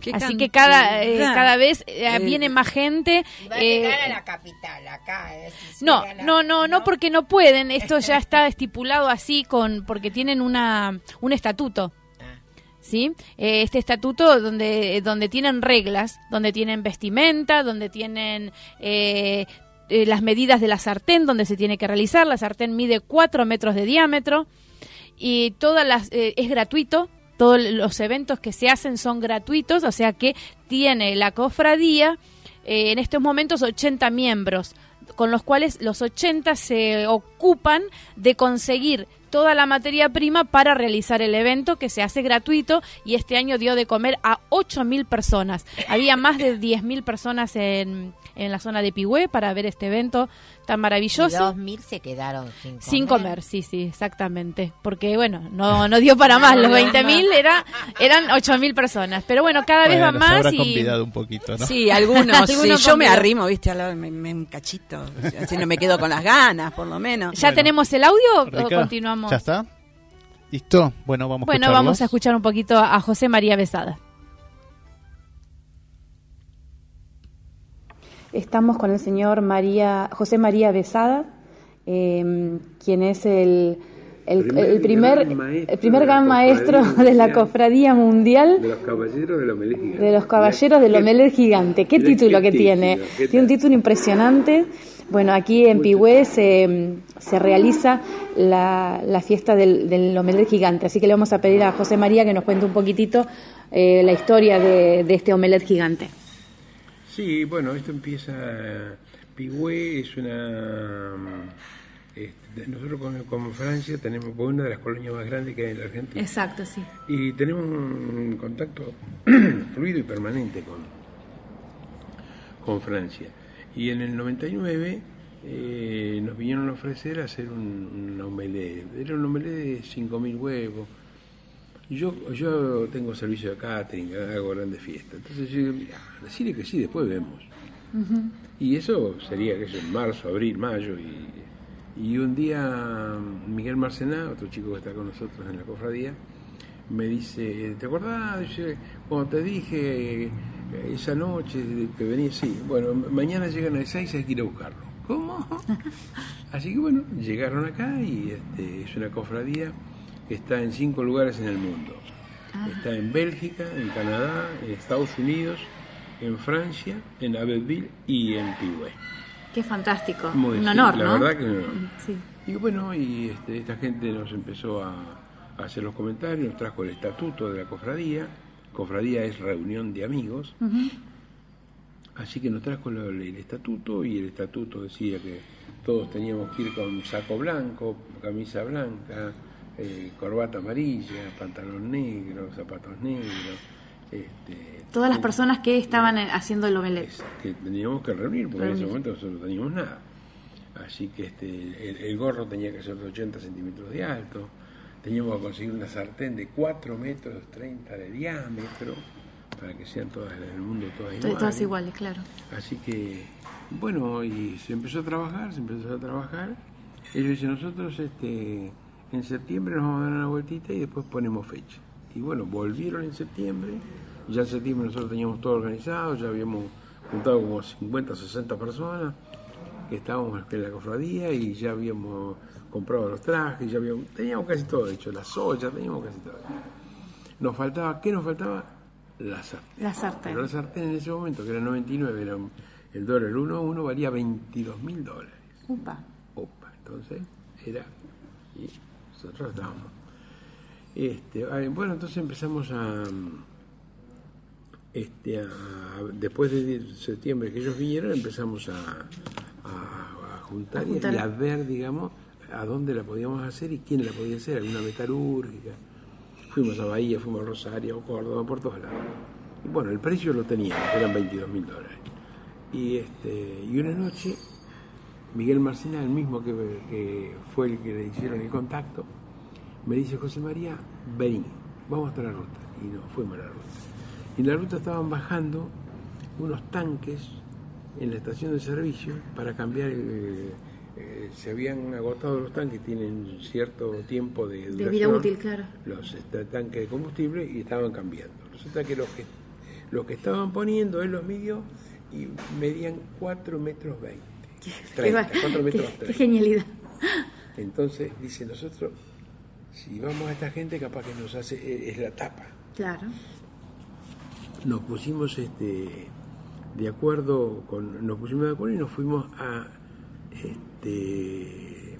Qué Así que cada, eh, cada vez eh, Eh, viene más gente. Va a llegar a la capital, acá. si no, la- no, no, no, porque no pueden. Esto ya <laughs> está estipulado así con porque tienen una un estatuto. Ah. ¿Sí? Este estatuto donde, donde tienen reglas, donde tienen vestimenta, donde tienen eh, eh, las medidas de la sartén, donde se tiene que realizar. La sartén mide 4 metros de diámetro y todas las eh, es gratuito. Todos los eventos que se hacen son gratuitos, o sea que tiene la cofradía eh, en estos momentos 80 miembros, con los cuales los 80 se ocupan de conseguir toda la materia prima para realizar el evento que se hace gratuito y este año dio de comer a 8.000 personas. Había más de 10.000 personas en, en la zona de Pigüé para ver este evento tan Y maravilloso. dos mil se quedaron sin comer. Sin comer, sí, sí, exactamente. Porque, bueno, no, <laughs> no dio para más. Los 20.000 era, eran 8.000 personas. Pero bueno, cada vez va Bueno, se más habrá y... convidado un poquito, ¿no? Sí, algunos. <laughs> sí, Algunos yo me arrimo, viste, al lado, me, me un cachito. Así no me quedo con las ganas, por lo menos. ¿Ya Bueno. tenemos el audio o continuamos? ¿Ya está? ¿Listo? Bueno, vamos a Bueno, vamos a escuchar un poquito a José María Besada. Estamos con el señor María, José María Besada, eh, quien es el, el, Primer el primer, gran maestro el primer de la gran maestro cofradía de la mundial. cofradía mundial De los caballeros del Omelé Gigante. de los caballeros del ¿Qué- Omelet Gigante. ¿Qué <laughs> qué título que título? tiene? ¿Qué Tiene un título impresionante. Bueno, aquí en. Pigüé se, se realiza la, la fiesta del, del Omelet Gigante, así que le vamos a pedir a José María que nos cuente un poquitito eh, la historia de, de este Omelet Gigante. Sí, bueno, esto empieza. Pigüé es una. este, nosotros como Francia tenemos una de las colonias más grandes que hay en la Argentina. Exacto, sí. Y tenemos un contacto <clears throat> fluido y permanente con, con Francia. Y en el 99 eh, nos vinieron a ofrecer hacer un, un omelette. Era un omelette de 5.000 huevos. Yo, yo tengo servicio de catering, hago grandes fiestas. Entonces yo digo, mira, decirle que sí, después vemos. Y eso sería que es en marzo, abril, mayo. Y, y un día Miguel Marcená, otro chico que está con nosotros en la cofradía, me dice, ¿te acordás? Dice, cuando te dije eh, esa noche que venía, sí, bueno, mañana llegan a las 6 hay que ir a buscarlo. ¿Cómo? <laughs> Así que bueno, llegaron acá y este, es una cofradía está en cinco lugares en el mundo. Está en Bélgica, en Canadá, en Estados Unidos, en Francia, en Abbeville y en Pigüé. Qué fantástico. Muy- un sí, honor, la ¿no? verdad que un honor. Sí. Y bueno, y este, esta gente nos empezó a, a hacer los comentarios, nos trajo el estatuto de la cofradía. Cofradía es reunión de amigos. Así que nos trajo el, estatuto y el estatuto decía que todos teníamos que ir con saco blanco, camisa blanca, eh, corbata amarilla, pantalón negro, zapatos negros. Este, Todas las eh, personas que estaban eh, haciendo el omelette. es que teníamos que reunir, porque en ese momento nosotros no teníamos nada. Así que este, el, el gorro tenía que ser de 80 centímetros de alto, teníamos que conseguir una sartén de 4 metros 30 de diámetro, para que sean todas en el mundo todas To- iguales. Todas iguales, claro. Así que, bueno, y se empezó a trabajar, se empezó a trabajar. Ellos dicen, nosotros este, en septiembre nos vamos a dar una vueltita y después ponemos fecha. Y bueno, volvieron en septiembre, ya en septiembre nosotros teníamos todo organizado, ya habíamos juntado como 50 o 60 personas que estábamos en la cofradía y ya habíamos comprado los trajes, ya habíamos, teníamos casi todo hecho, las ollas, teníamos casi todo. Nos faltaba, ¿qué nos faltaba? La sartén. La sartén. Pero la sartén en ese momento, que era 99, era el dólar 1 1 valía 22 mil dólares. Upa. Opa, entonces era. Y nosotros estábamos. Este, ah, bueno, entonces empezamos a. Este, a- después de septiembre que ellos vinieron, empezamos a, a- a juntar, A juntar. y a ver, digamos, a dónde la podíamos hacer y quién la podía hacer, alguna metalúrgica. Fuimos a Bahía, fuimos a Rosario, a Córdoba, por todos lados. Y bueno, el precio lo teníamos, eran 22 mil dólares. Y, este, y una noche, Miguel Marcena, el mismo que, que fue el que le hicieron el contacto, me dice, José María, vení, vamos hasta la ruta. Y nos fuimos a la ruta. Y en la ruta estaban bajando unos tanques en la estación de servicio para cambiar el... eh, se habían agotado los tanques, tienen cierto tiempo de De vida duración, útil, claro. los este, tanques de combustible y estaban cambiando. Resulta que los que, los que estaban poniendo, él los midió y medían 4 metros 20. 30, Qué, 4 metros qué- qué 30. genialidad. Entonces, dice, nosotros, si vamos a esta gente, capaz que nos hace, eh, es la tapa. Claro. Nos pusimos este de acuerdo con, nos pusimos de acuerdo y nos fuimos a este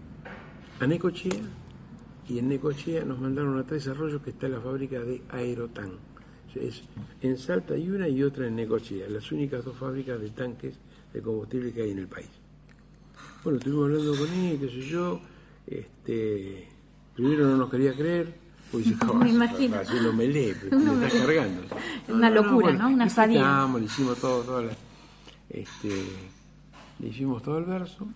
a Necochea y en Necochea nos mandaron a Tres Arroyos que está la fábrica de Aerotan. Es, en Salta hay una y otra en Necochea, las únicas dos fábricas de tanques de combustible que hay en el país. Bueno, estuvimos hablando con él, qué sé yo, este, primero no nos quería creer, pues dice, <laughs> Me imagino. haciendo melé, <laughs> pero Una me está cargando. Una locura, ¿no? Una sadía. explicamos, Le hicimos todo, todo la- este, le hicimos todo el verso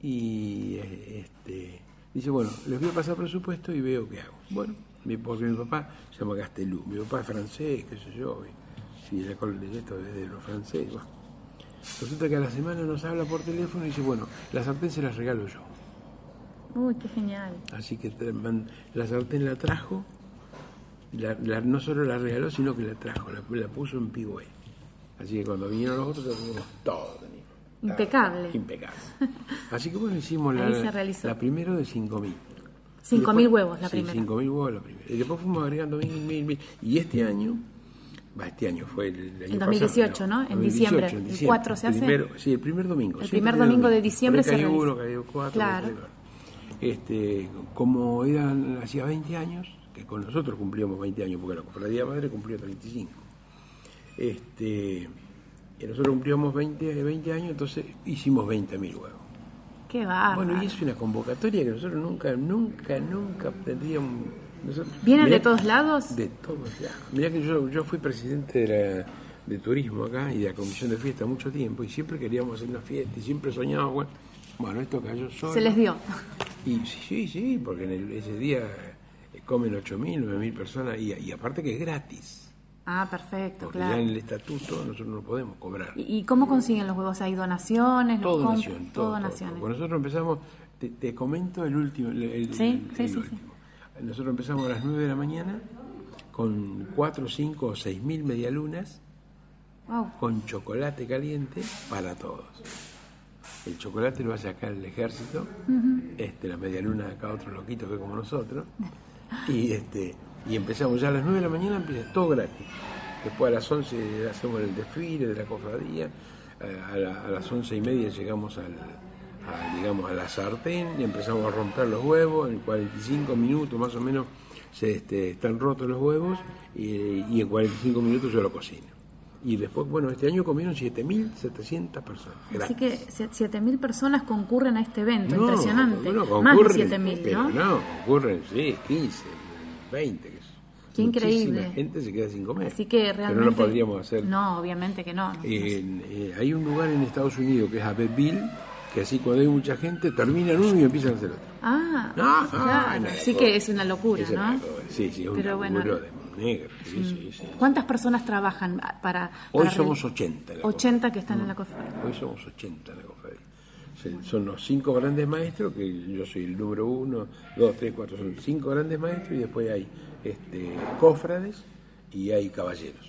y este, dice, bueno, les voy a pasar presupuesto y veo qué hago. Bueno, mi- porque mi papá se llama Castelú, mi papá es francés, qué sé yo, y, si col de esto es de los franceses, bueno. Resulta que a la semana nos habla por teléfono y dice, bueno, la sartén se la regalo yo. Uy, qué genial. Así que la sartén la trajo, la- la- no solo la regaló, sino que la trajo, la, la puso en Pigüé. Así que cuando vinieron los otros, teníamos todo. Impecable. Impecable. Así que bueno, hicimos la, la primera de 5.000. 5.000 huevos la sí, primera. 5.000 huevos la primera. Y después fuimos agregando mil, mil, mil. Y este año, este año fue el, el año En 2018, pasado, ¿no? En 2018, diciembre. en El diciembre. 4 se hace. Primero- sí, el primer domingo. El primer domingo de diciembre se cayó uno, cayó cuatro. Claro. Este, como eran, hacía 20 años, que con nosotros cumplíamos 20 años, porque la cofradía madre cumplió 35. Este, y nosotros cumplíamos 20, 20 años, entonces hicimos 20.000 huevos. Qué bárbaro. Bueno, y es una convocatoria que nosotros nunca, nunca, nunca tendríamos. Nosotros- ¿Vienen mirá de todos lados? De todos lados. Mirá que yo, yo fui presidente de, la- de turismo acá y de la comisión de fiesta mucho tiempo y siempre queríamos hacer una fiesta y siempre soñábamos, bueno, bueno esto cayó solo. Se les dio. Y sí, sí, sí, porque en el- ese día eh, comen 8.000, 9.000 personas y, y aparte que es gratis. Ah, perfecto, Porque claro. ya en el estatuto nosotros no podemos cobrar. ¿Y cómo consiguen los huevos? ¿Hay donaciones? Todo ¿Los comp- donación, todo, todo todo, donaciones. todo. Cuando nosotros empezamos, te, te comento el último. el- el- Sí, el- sí, el sí, sí. Nosotros empezamos a las 9 de la mañana con 4, 5 o 6 mil medialunas Wow. con chocolate caliente para todos. El chocolate lo hace acá el ejército, este, la medialuna acá otro loquito que como nosotros, y este y empezamos ya a las 9 de la mañana, empieza todo gratis. Después a las 11 hacemos el desfile de la cofradía, a, la- a las 11 y media llegamos al, a, digamos, a la sartén y empezamos a romper los huevos, en 45 minutos más o menos se, este, están rotos los huevos y, y en 45 minutos yo lo cocino. Y después, bueno, este año comieron 7.700 personas. Así que se- 7.000 personas concurren a este evento, No, impresionante. bueno, Más de concurren, 7.000, pero ¿no? no, concurren, sí, 15, 20. que Qué increíble. Muchísima gente se queda sin comer. Así que realmente... Pero no lo podríamos hacer. No, obviamente que no. no. Eh, hay un lugar en Estados Unidos que es Abbeville, que así cuando hay mucha gente, terminan uno y empiezan a hacer otro. Ah, No, claro. no, sí no. que es una locura, Es ¿no? una Sí, sí, es un Pero bueno. laburo de negro. Sí, sí, sí. ¿Cuántas personas trabajan para...? Hoy para somos real- 80. en la 80 que están Mm. en la cofradía. Hoy somos 80 en la cofradía. Son los cinco grandes maestros, que yo soy el número uno, dos, tres, cuatro, son cinco grandes maestros y después hay este, cofrades y hay caballeros.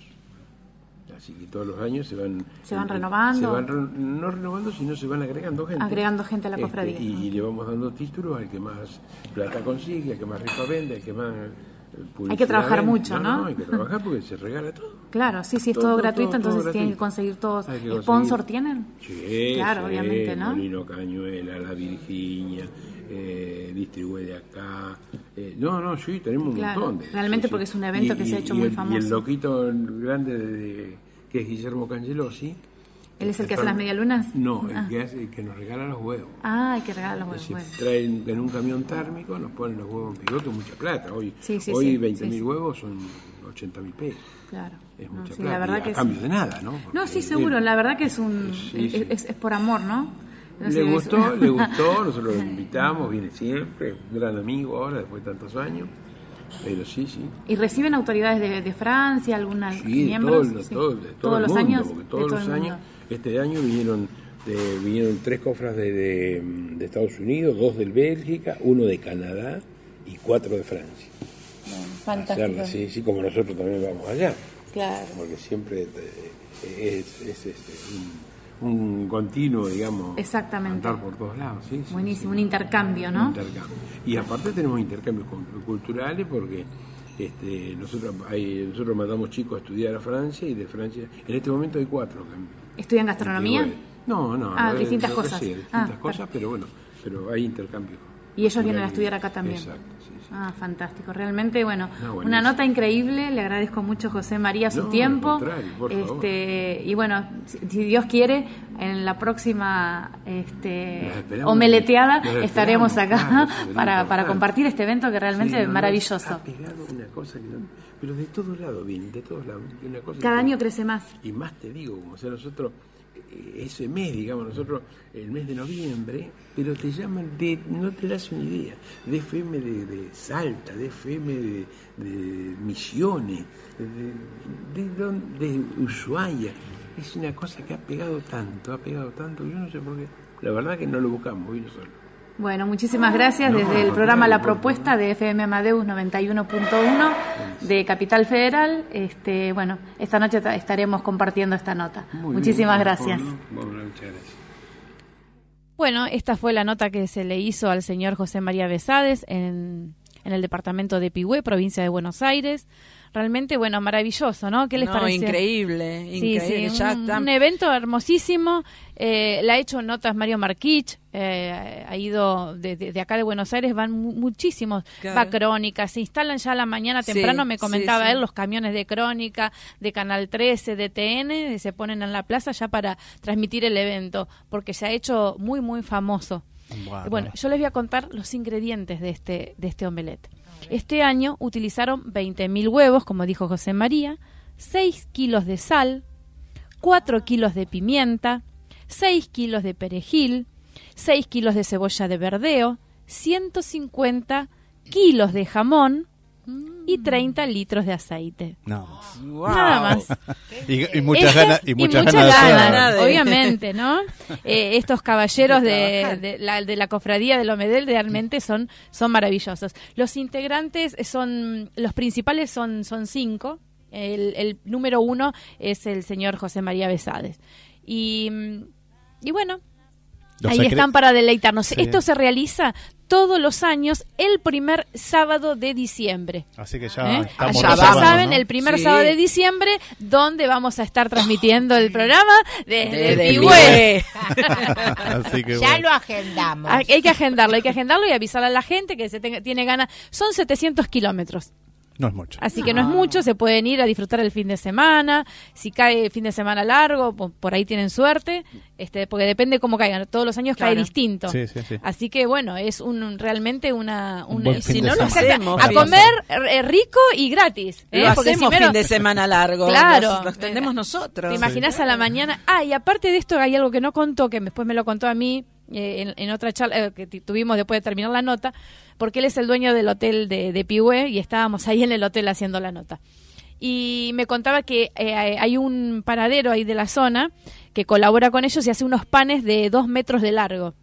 Así que todos los años se van... ¿Se van eh, renovando? Se van no renovando, sino se van agregando gente. Agregando gente a la Este, cofradía. y, y le vamos dando títulos al que más plata consigue, al que más rifa vende, al que más... eh, Hay que trabajar mucho, ¿no? Hay que trabajar porque se regala todo. Claro, sí, sí, es Todo, todo, gratuito, todo, entonces todo tienen que gratuito. conseguir todos. Que conseguir. ¿Sponsor tienen? Sí, Claro, sí, obviamente, ¿no? Molino Cañuela, La Virginia, eh, Distribue de acá. eh, no, no, sí, tenemos un Claro, montón de. realmente sí, sí. porque es un evento que se ha hecho muy el- Y famoso. el loquito grande de, de- que es Guillermo Cangelosi. ¿Él es el que hace las medialunas? No, Ah. el que, hace, el que nos regala los huevos. Ah, hay que regalar los huevos. bueno. traen en un camión térmico, nos ponen los huevos en piloto, mucha plata. Hoy, Sí, sí, hoy sí, 20 sí, mil sí. huevos son 80 mil pesos. Claro. Es No, mucha sí, plata. la verdad y a que cambio de nada, ¿no? No, Porque sí, él- seguro. La verdad que es un. Sí, es, sí. es- es por amor, ¿no? No Le gustó, le <laughs> gustó, nosotros lo invitamos, viene siempre, un gran amigo ahora, después de tantos años. Pero sí, sí. ¿Y reciben autoridades de, de Francia, alguna Sí, de, miembros? todo, Sí. todo- de todo todos el los mundo, años. porque todos todo los años, este año vinieron, de- vinieron tres cofras de, de- Estados Unidos, dos de Bélgica, uno de Canadá y cuatro de Francia. Fantástico. Hacerla, sí, sí, como nosotros también vamos allá, Claro. porque siempre eh, es, es, este, un, un continuo, digamos, Exactamente. andar por todos lados. Sí, sí, Buenísimo, sí. un intercambio, ¿no? Intercambio. Y aparte tenemos intercambios cu- culturales porque este, nosotros hay, nosotros mandamos chicos a estudiar a Francia y de Francia, en este momento hay cuatro. que- ¿Estudian gastronomía? que, no, no. Ah, no, distintas cosas. distintas Ah, cosas, pero bueno, pero hay intercambio. Y ellos vienen a estudiar acá también. Exacto, sí, sí. Ah, fantástico. Realmente, bueno, No, una nota increíble. Le agradezco mucho José María su No, tiempo. favor. este, y bueno, si, Dios quiere, en la próxima este, omeleteada estaremos acá claro, <laughs> para, para compartir este evento que realmente Sí, es maravilloso. Ha pegado una cosa que no- pero de todos lados viene, de todos lados. Una cosa Cada que- año crece más. Y más te digo, como sea nosotros, ese mes, digamos, nosotros, el mes de noviembre, pero te llaman de, no te das una idea, de FM de, Salta, de FM de, Misiones, de, de, Ushuaia. Es una cosa que ha pegado tanto, ha pegado tanto, yo no sé por qué. La verdad que no lo buscamos, vino solo. Bueno, muchísimas gracias desde el programa La Propuesta de FM Amadeus 91.1 de Capital Federal. Este, bueno, esta noche ta- estaremos compartiendo esta nota. Muy Muchísimas gracias. bueno, esta fue la nota que se le hizo al señor José María Besades en, en el departamento de Pigüé, provincia de Buenos Aires realmente, bueno, maravilloso, ¿no? ¿Qué les No, parece? increíble, Sí, increíble. sí, Ya un, está- un evento hermosísimo. Eh, la ha hecho notas Mario Marquich, eh, ha ido de, de- de acá de Buenos Aires, van mu- muchísimos, Claro. va crónica, se instalan ya a la mañana Sí, temprano, me sí, comentaba sí. él, los camiones de crónica, de Canal 13, de TN, se ponen en la plaza ya para transmitir el evento, porque se ha hecho muy, muy famoso. Bueno, yo les voy a contar los ingredientes de este, de este omelette. Este año utilizaron 20.000 huevos, como dijo José María, 6 kilos de sal, 4 kilos de pimienta, 6 kilos de perejil, 6 kilos de cebolla de verdeo, 150 kilos de jamón y 30 litros de aceite. No más. Wow. Nada más. Y, y muchas ganas y muchas ganas de ganas. Nada de- obviamente, ¿no? <laughs> Eh, estos caballeros De de, la, de la cofradía del Omedel realmente son, son maravillosos. Los integrantes son, los principales son, son cinco. El, el número uno es el señor José María Besades. Y, y bueno, Los Ahí están para deleitarnos. Sí. Esto se realiza todos los años el primer sábado de diciembre. Así que ya ¿eh? estamos que ya saben, ¿no? el primer Sí. sábado de diciembre, donde vamos a estar transmitiendo el programa desde Desde Pigüé. <laughs> <laughs> Así que Ya bueno. lo agendamos. Ah, Hay que agendarlo, hay que agendarlo y avisar a la gente que se tenga- tiene ganas. Son 700 kilómetros. No es mucho. Así que no es mucho, se pueden ir a disfrutar el fin de semana. Si cae fin de semana largo, po- por ahí tienen suerte, este, porque depende cómo caigan. Todos los años cae Claro. distinto. Sí, sí, sí. Así que bueno, es un realmente una, Un un- buen y fin si de no lo semana. <laughs> hacemos, a comer eh, rico y gratis. ¿eh? Lo Porque si hacemos fin de semana largo. Claro. Los, los tendemos nosotros. ¿Te imaginas a la mañana? Ah, y aparte de esto hay algo que no contó, que después me lo contó a mí en, en otra charla eh, que tuvimos después de terminar la nota, porque él es el dueño del hotel de, de Pihue y estábamos ahí en el hotel haciendo la nota. Y me contaba que eh, hay un panadero ahí de la zona que colabora con ellos y hace unos panes de dos metros de largo.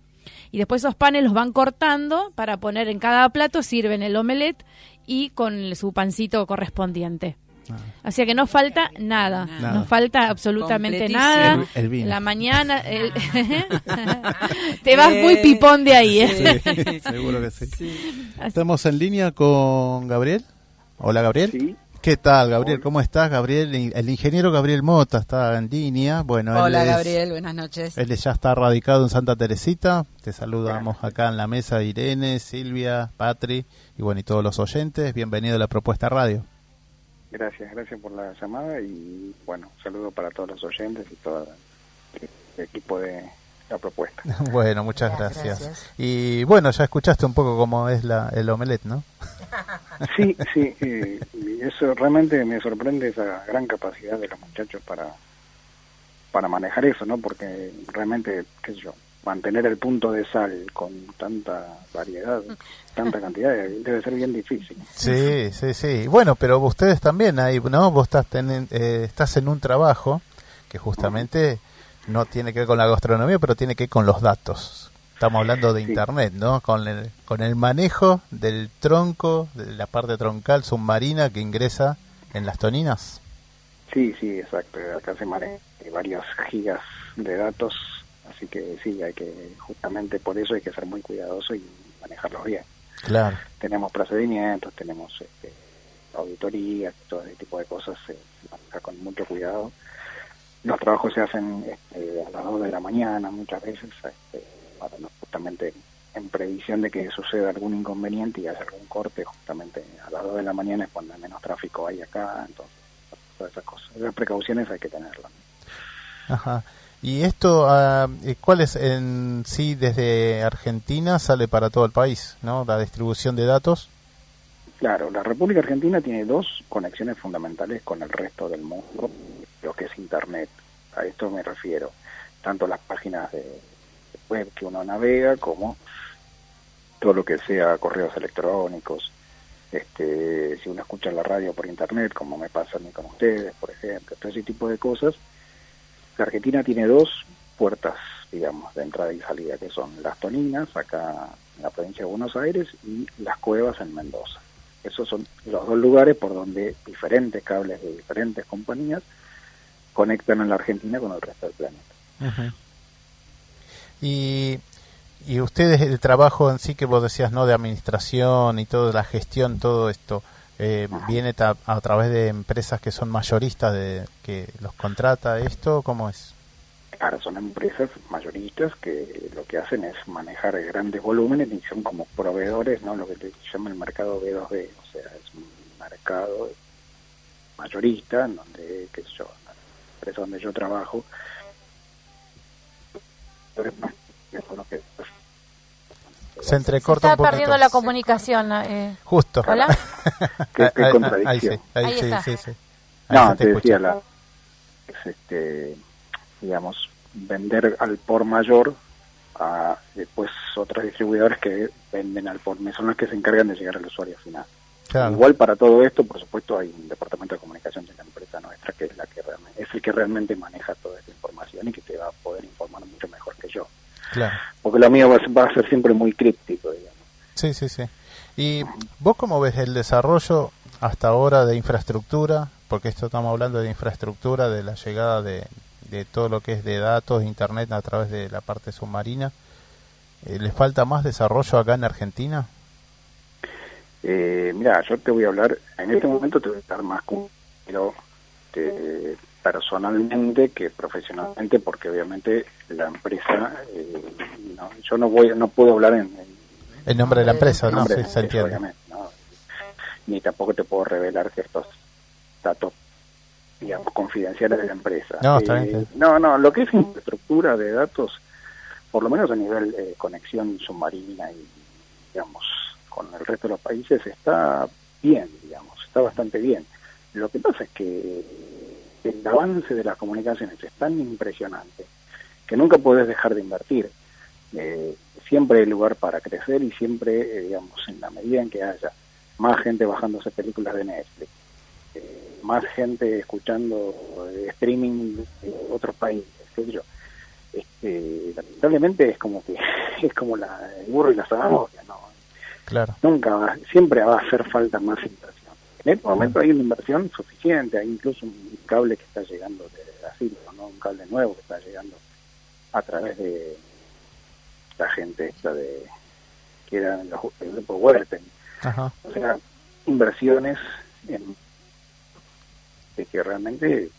Y después esos panes los van cortando para poner en cada plato, sirven el omelette y con su pancito correspondiente. Así que no falta nada, Nada. no falta absolutamente nada. El- el vino. La mañana el- <laughs> te vas muy pipón de ahí. ¿eh? Sí, <laughs> seguro que sí. Estamos en línea con Gabriel. Hola, Gabriel. Sí, ¿Qué tal, Gabriel? ¿Cómo estás, Gabriel? El ingeniero Gabriel Mota está en línea. Bueno, él Hola es- Gabriel, buenas noches. Él ya está radicado en Santa Teresita. Te saludamos acá en la mesa Irene, Silvia, Patri y bueno, y todos los oyentes. Bienvenido a la propuesta radio. Gracias, gracias por la llamada y bueno, saludo para todos los oyentes y todo el equipo de la propuesta. <laughs> Bueno, muchas Gracias, gracias. gracias. Y bueno, ya escuchaste un poco cómo es la, el omelette, ¿no? <laughs> Sí, sí, eh, y eso realmente me sorprende esa gran capacidad de los muchachos para para manejar eso, ¿no? Porque realmente, qué sé yo, mantener el punto de sal con tanta variedad, tanta <laughs> cantidad, debe ser bien difícil. Sí, sí, sí. Bueno, pero ustedes también ahí, ¿no? Vos estás, tenen- eh, estás en un trabajo que justamente no tiene que ver con la gastronomía, pero tiene que ver con los datos. Estamos hablando de Sí. Internet, ¿no? Con el, con el manejo del tronco, de la parte troncal submarina que ingresa en las toninas. Sí, sí, exacto. Acá se manejan varios gigas de datos, así que sí, hay que, justamente por eso hay que ser muy cuidadoso y manejarlos bien. Claro. Tenemos procedimientos, tenemos este, auditorías, todo ese tipo de cosas se maneja con mucho cuidado. Los trabajos se hacen este, a las 2 de la mañana muchas veces, este, para no- justamente en previsión de que suceda algún inconveniente y haya algún corte, justamente a las 2 de la mañana es cuando menos tráfico hay acá, entonces todas esas cosas. Esas precauciones hay que tenerlas. Ajá. Y esto, eh, ¿cuál es en sí desde Argentina sale para todo el país, ¿no? La distribución de datos. Claro, la República Argentina tiene dos conexiones fundamentales con el resto del mundo, lo que es Internet. A esto me refiero, tanto las páginas de web que uno navega como todo lo que sea correos electrónicos. Este, si uno escucha la radio por Internet, como me pasa a mí con ustedes, por ejemplo, todo ese tipo de cosas. Argentina tiene dos puertas, digamos, de entrada y salida, que son las Toninas, acá en la provincia de Buenos Aires, y las Cuevas en Mendoza. Esos son los dos lugares por donde diferentes cables de diferentes compañías conectan a la Argentina con el resto del planeta. Y y ustedes, el trabajo en sí que vos decías, ¿no? De administración y toda la gestión, todo esto, eh, ¿viene a través de empresas que son mayoristas, de que los contrata esto? ¿Cómo es? Claro, son empresas mayoristas que lo que hacen es manejar grandes volúmenes y son como proveedores, ¿no? Lo que se llama el mercado B2B, o sea, es un mercado mayorista, en donde, qué sé yo, empresa donde yo trabajo, se entrecorta está perdiendo la comunicación. Eh. Justo. ¿Hola? <laughs> ¿Qué, contradicción? Ahí, sí, sí, sí, No, te, decía, la, este, digamos, vender al por mayor a después otros distribuidores que venden al por son los que se encargan de llegar al usuario final. Igual para todo esto, por supuesto, hay un departamento de comunicación de la empresa nuestra que es la que realmente, es el que realmente maneja toda esta información y que te va a poder informar mucho mejor que yo. Claro. Porque lo mío va, a ser siempre muy críptico, digamos. Sí, sí, sí. ¿Y vos cómo ves el desarrollo hasta ahora de infraestructura? Porque esto estamos hablando de infraestructura, de la llegada de, de todo lo que es de datos, internet a través de la parte submarina. Eh, ¿Les falta más desarrollo acá en Argentina? Eh, mira, yo te voy a hablar, en este momento te voy a dar más pero personalmente que profesionalmente, porque obviamente la empresa, eh, yo no voy, no puedo hablar en, el nombre de la empresa, no, sí, se entiende. ni tampoco te puedo revelar que estos datos digamos, confidenciales de la empresa. No, eh, no, no, lo que es infraestructura de datos, por lo menos a nivel eh, conexión submarina y, digamos, con el resto de los países, está bien, digamos, está bastante bien. Lo que pasa es que el avance de las comunicaciones es tan impresionante que nunca puedes dejar de invertir. Eh, siempre hay lugar para crecer y siempre, digamos, en la medida en que haya más gente bajándose películas de Netflix, más gente escuchando streaming de otros países, yo. Este, lamentablemente es como que <laughs> es como la, el burro y la zanahoria, ¿no? Claro. Nunca va, siempre va a hacer falta más inversión. En este momento hay una inversión suficiente, hay incluso un cable que está llegando de Brasil, ¿no? un cable nuevo que está llegando a través de la gente esta de que era el grupo Werten. O sea, inversiones en de que realmente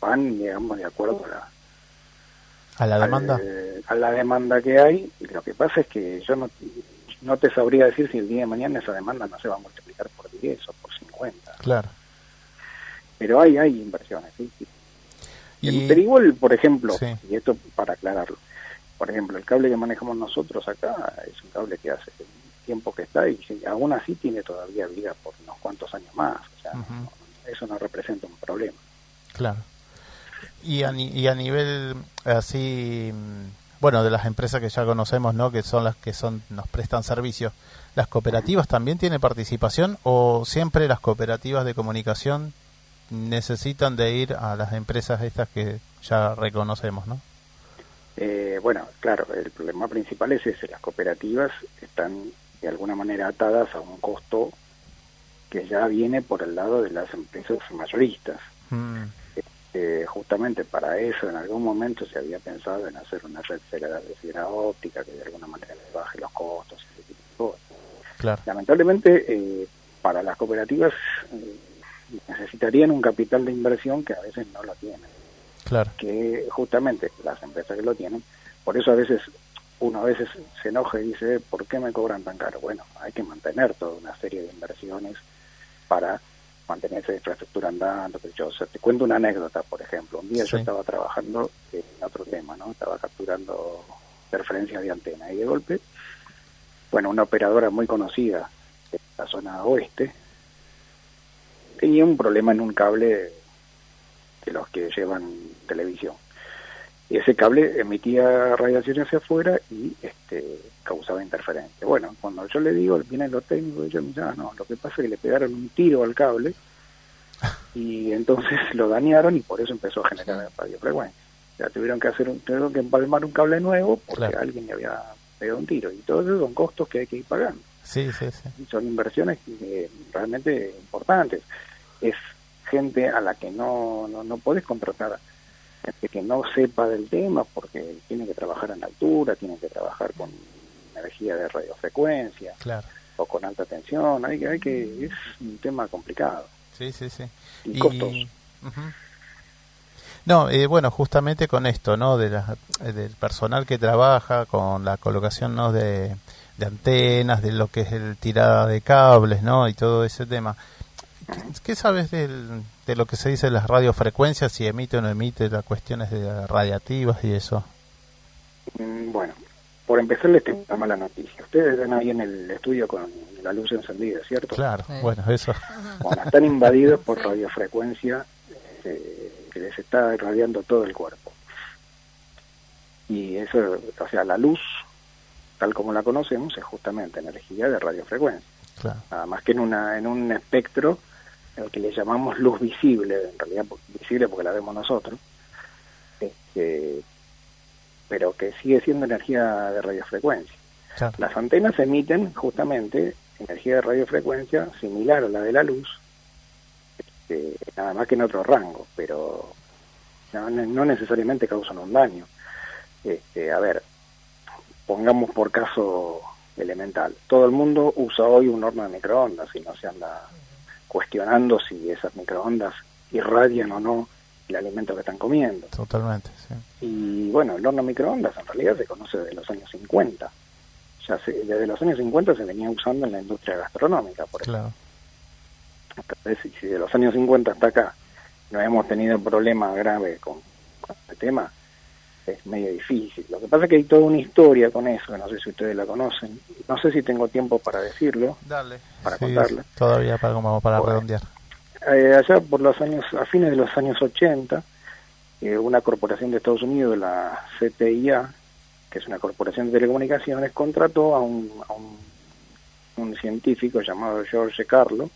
van, digamos, de acuerdo a la, a la demanda. a la demanda que hay. Y lo que pasa es que yo no, no te sabría decir si el día de mañana esa demanda no se va a multiplicar por 10 o por 50. Claro. Pero hay, hay inversiones, sí. Y... Pero igual, por ejemplo, y esto para aclararlo, por ejemplo, el cable que manejamos nosotros acá es un cable que hace tiempo que está y aún así tiene todavía vida por unos cuantos años más. O sea, eso no representa un problema. Claro. Y a, y a nivel así, bueno, de las empresas que ya conocemos, ¿no? Que son las que son nos prestan servicios, ¿las cooperativas también tienen participación o siempre las cooperativas de comunicación necesitan de ir a las empresas estas que ya reconocemos, ¿no? Eh, bueno, claro, el problema principal es ese, las cooperativas están de alguna manera atadas a un costo que ya viene por el lado de las empresas mayoristas. Mm. Este, justamente para eso en algún momento se había pensado en hacer una red de fibra óptica que de alguna manera le baje los costos ese tipo de cosas. Lamentablemente eh, para las cooperativas eh, necesitarían un capital de inversión que a veces no lo tienen. Claro. Que justamente las empresas que lo tienen, por eso a veces uno a veces se enoja y dice, ¿por qué me cobran tan caro? Bueno, hay que mantener toda una serie de inversiones para mantener esa infraestructura andando. Yo, te cuento una anécdota, por ejemplo. Un día yo estaba trabajando en otro tema, ¿no? Estaba capturando interferencias de antena y de golpe, bueno, una operadora muy conocida de la zona oeste tenía un problema en un cable de los que llevan televisión ese cable emitía radiación hacia afuera y este causaba interferencia. Bueno, cuando yo le digo, vienen los técnicos y yo me dicen, ah, no, lo que pasa es que le pegaron un tiro al cable <laughs> y entonces lo dañaron y por eso empezó a generar radiofrecuencia. Ya tuvieron que hacer un, tuvieron que empalmar un cable nuevo porque alguien le había pegado un tiro y todos esos son costos que hay que ir pagando. Sí, sí, sí. son inversiones eh, realmente importantes. Es gente a la que no, no, no podés contratar gente que no sepa del tema porque tiene que trabajar en altura, tiene que trabajar con energía de radiofrecuencia Claro. o con alta tensión, hay que, hay que, es un tema complicado Sí, sí, sí. y, costoso. Ujú. No, eh, bueno, justamente con esto, ¿no? De la- eh, del personal que trabaja con la colocación, ¿no? De, de antenas, de lo que es el tirada de cables, ¿no? Y todo ese tema. ¿Qué, qué sabes del, de lo que se dice de las radiofrecuencias, si emite o no emite, las cuestiones de radiativas y eso? Mm, Bueno, por empezar les tengo una mala noticia. Ustedes ven ahí en el estudio con la luz encendida, ¿cierto? Claro, Sí. bueno, eso. Bueno, están invadidos por radiofrecuencia eh, que les está irradiando todo el cuerpo. Y eso, o sea, la luz, tal como la conocemos, es justamente energía de radiofrecuencia. Claro, Nada más que en, una, en un espectro el que le llamamos luz visible, en realidad visible porque la vemos nosotros, este, pero que sigue siendo energía de radiofrecuencia. claro. Las antenas emiten justamente energía de radiofrecuencia similar a la de la luz, este, nada más que en otro rango, pero no, no necesariamente causan un daño. Este, a ver, pongamos por caso elemental. Todo el mundo usa hoy un horno de microondas y no se anda cuestionando si esas microondas irradian o no el alimento que están comiendo. Totalmente, sí. Y bueno, el horno microondas en realidad se conoce desde los años 50. Ya se- desde los años 50 se venía usando en la industria gastronómica, por ejemplo. Claro, si de los años 50 hasta acá no hemos tenido problema grave con, con el tema, es medio difícil. Lo que pasa es que hay toda una historia con eso, que no sé si ustedes la conocen. No sé si tengo tiempo para decirlo. dale. Para Sí, contarle. Todavía para, como para Bueno. redondear. Eh, allá por los años, a fines de los años 80, eh, una corporación de Estados Unidos, la CTIA, que es una corporación de telecomunicaciones, contrató a un, a un, un científico llamado George Carlo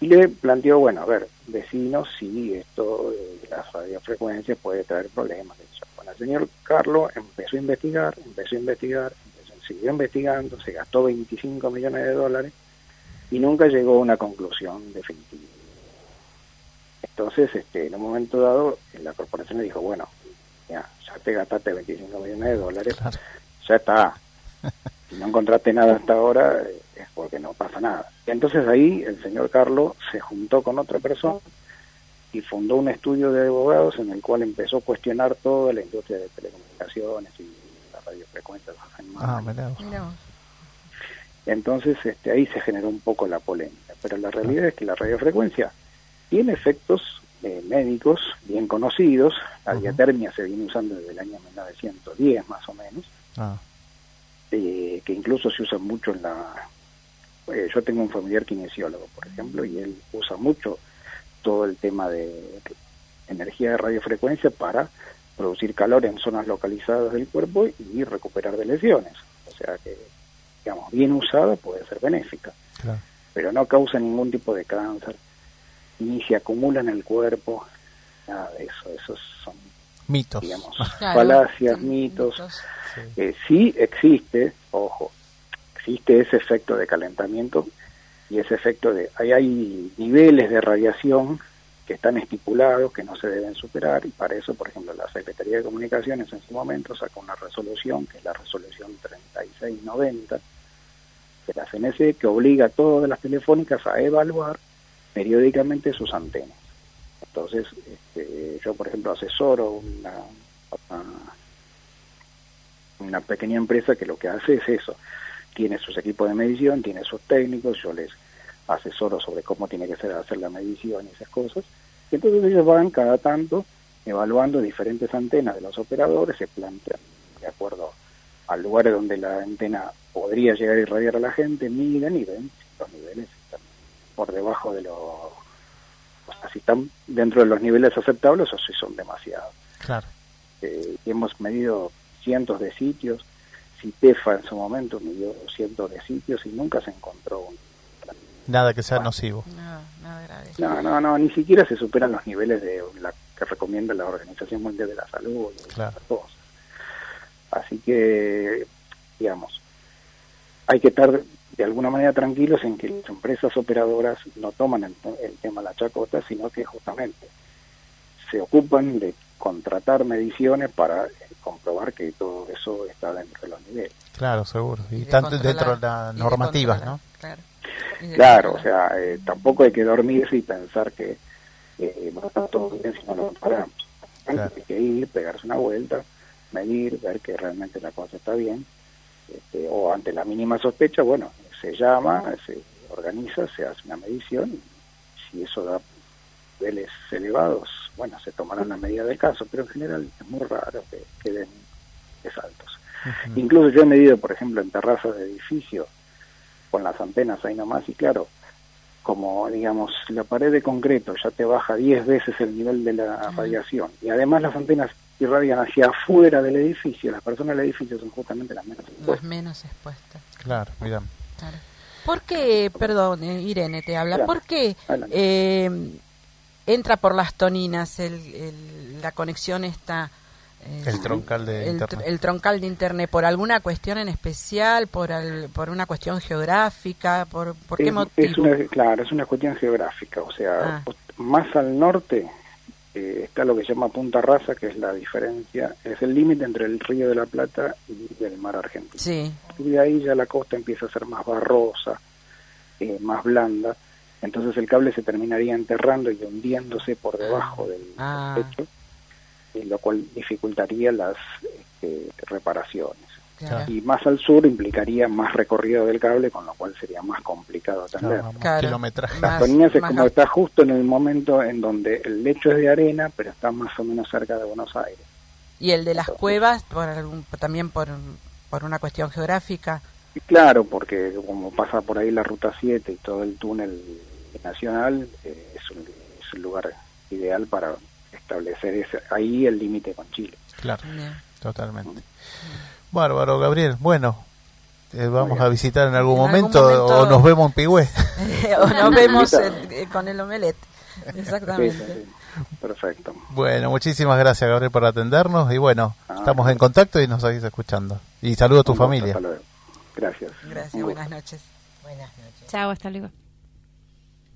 y le planteó, bueno, a ver, vecinos, si esto de las radiofrecuencias puede traer problemas. sé el señor Carlo empezó a investigar, empezó a investigar, empezó- siguió investigando, se gastó 25 millones de dólares y nunca llegó a una conclusión definitiva. Entonces, este, en un momento dado, la corporación le dijo, bueno, ya, ya te gastaste 25 millones de dólares, Claro. ya está. <laughs> Si no encontraste nada hasta ahora, es porque no pasa nada. Y entonces ahí el señor Carlos se juntó con otra persona y fundó un estudio de abogados en el cual empezó a cuestionar toda la industria de telecomunicaciones y las radiofrecuencias. Ah. Entonces este, ahí se generó un poco la polémica. Pero la realidad es que la radiofrecuencia tiene efectos eh, médicos bien conocidos. La Ujú. diatermia se viene usando desde el año 1910 más o menos, Ah, eh, que incluso se usa mucho en la... eh, yo tengo un familiar kinesiólogo, por ejemplo, y él usa mucho todo el tema de energía de radiofrecuencia para producir calor en zonas localizadas del cuerpo y recuperar de lesiones. O sea que, digamos, bien usada puede ser benéfica, claro. pero no causa ningún tipo de cáncer, ni se acumula en el cuerpo, nada de eso. Esos son, Mitos. digamos, <laughs> Claro. falacias, Sí, mitos. Sí. Eh, sí existe, ojo, existe ese efecto de calentamiento y ese efecto de... Hay, hay niveles de radiación que están estipulados, que no se deben superar, y para eso, por ejemplo, la Secretaría de Comunicaciones en su momento sacó una resolución, que es la resolución 3690 de la CNC, que obliga a todas las telefónicas a evaluar periódicamente sus antenas. Entonces, este, yo, por ejemplo, asesoro una, una una pequeña empresa que lo que hace es eso. Tiene sus equipos de medición, tiene sus técnicos, yo les asesoro sobre cómo tiene que ser hacer la medición y esas cosas. Y entonces ellos van cada tanto evaluando diferentes antenas de los operadores, se plantean de acuerdo al lugar donde la antena podría llegar a irradiar a la gente, miden y ven si los niveles están por debajo de los... O sea, si están dentro de los niveles aceptables o si son demasiados Claro. eh, hemos medido cientos de sitios. CITEFA en su momento midió cientos de sitios y nunca se encontró un... Nada que sea nocivo. Nada, nada grave. No, no, no, ni siquiera se superan los niveles de la que recomienda la Organización Mundial de la Salud y Claro. cosas. Así que, digamos, hay que estar de alguna manera tranquilos en que las empresas operadoras no toman el, el tema a la chacota, sino que justamente se ocupan de contratar mediciones para comprobar que todo eso está dentro de los niveles. Claro, seguro. Y, tanto dentro de las normativas, ¿no? Claro, claro o sea, eh, tampoco hay que dormirse y pensar que eh, estar todo bien si no lo paramos. Hay que ir, pegarse una vuelta, medir, ver que realmente la cosa está bien. Este, o ante la mínima sospecha, bueno, se llama, se organiza, se hace una medición y si eso da niveles elevados, bueno, se tomará una medida de caso, pero en general es muy raro que queden altos. Incluso yo he medido, por ejemplo, en terrazas de edificios con las antenas ahí nomás y claro, como digamos la pared de concreto ya te baja 10 veces el nivel de la radiación y además las antenas irradian hacia afuera del edificio, las personas del edificio son justamente las menos expuestas. Las menos expuestas. Claro, mira. ¿Por qué, perdón, eh, Irene te habla, ¿por qué eh, entra por las toninas el, la conexión está el troncal de el, internet. El troncal de internet, ¿por alguna cuestión en especial? ¿Por, por una cuestión geográfica? ¿Por, por qué motivo? claro, es una cuestión geográfica. O sea, ah. más al norte eh, está lo que se llama Punta Rasa, que es la diferencia, es el límite entre el Río de la Plata y el mar argentino. Sí. Y de ahí ya la costa empieza a ser más barrosa, eh, más blanda. Entonces el cable se terminaría enterrando y hundiéndose por debajo del ah. techo lo cual dificultaría las este, reparaciones. Y más al sur implicaría más recorrido del cable, con lo cual sería más complicado atender. Las Toninas es como está justo en el momento en donde el lecho es de arena, pero está más o menos cerca de Buenos Aires. ¿Y el de las cuevas por también por, por una cuestión geográfica? Claro, porque como pasa por ahí la Ruta 7 y todo el túnel nacional, eh, es, un, es un lugar ideal para establecer ese, ahí el límite con Chile. Claro, totalmente. Bárbaro, Gabriel. Bueno, eh, vamos a visitar en algún, momento, o nos vemos en Pigüé. <laughs> o nos vemos eh, con el omelet. Exactamente. Perfecto. Bueno, muchísimas gracias, Gabriel, por atendernos. Y bueno, ah, estamos en contacto y nos seguís escuchando. Y saludo a tu familia. Gracias. Gracias, buenas noches. Buenas noches. Chao, hasta luego.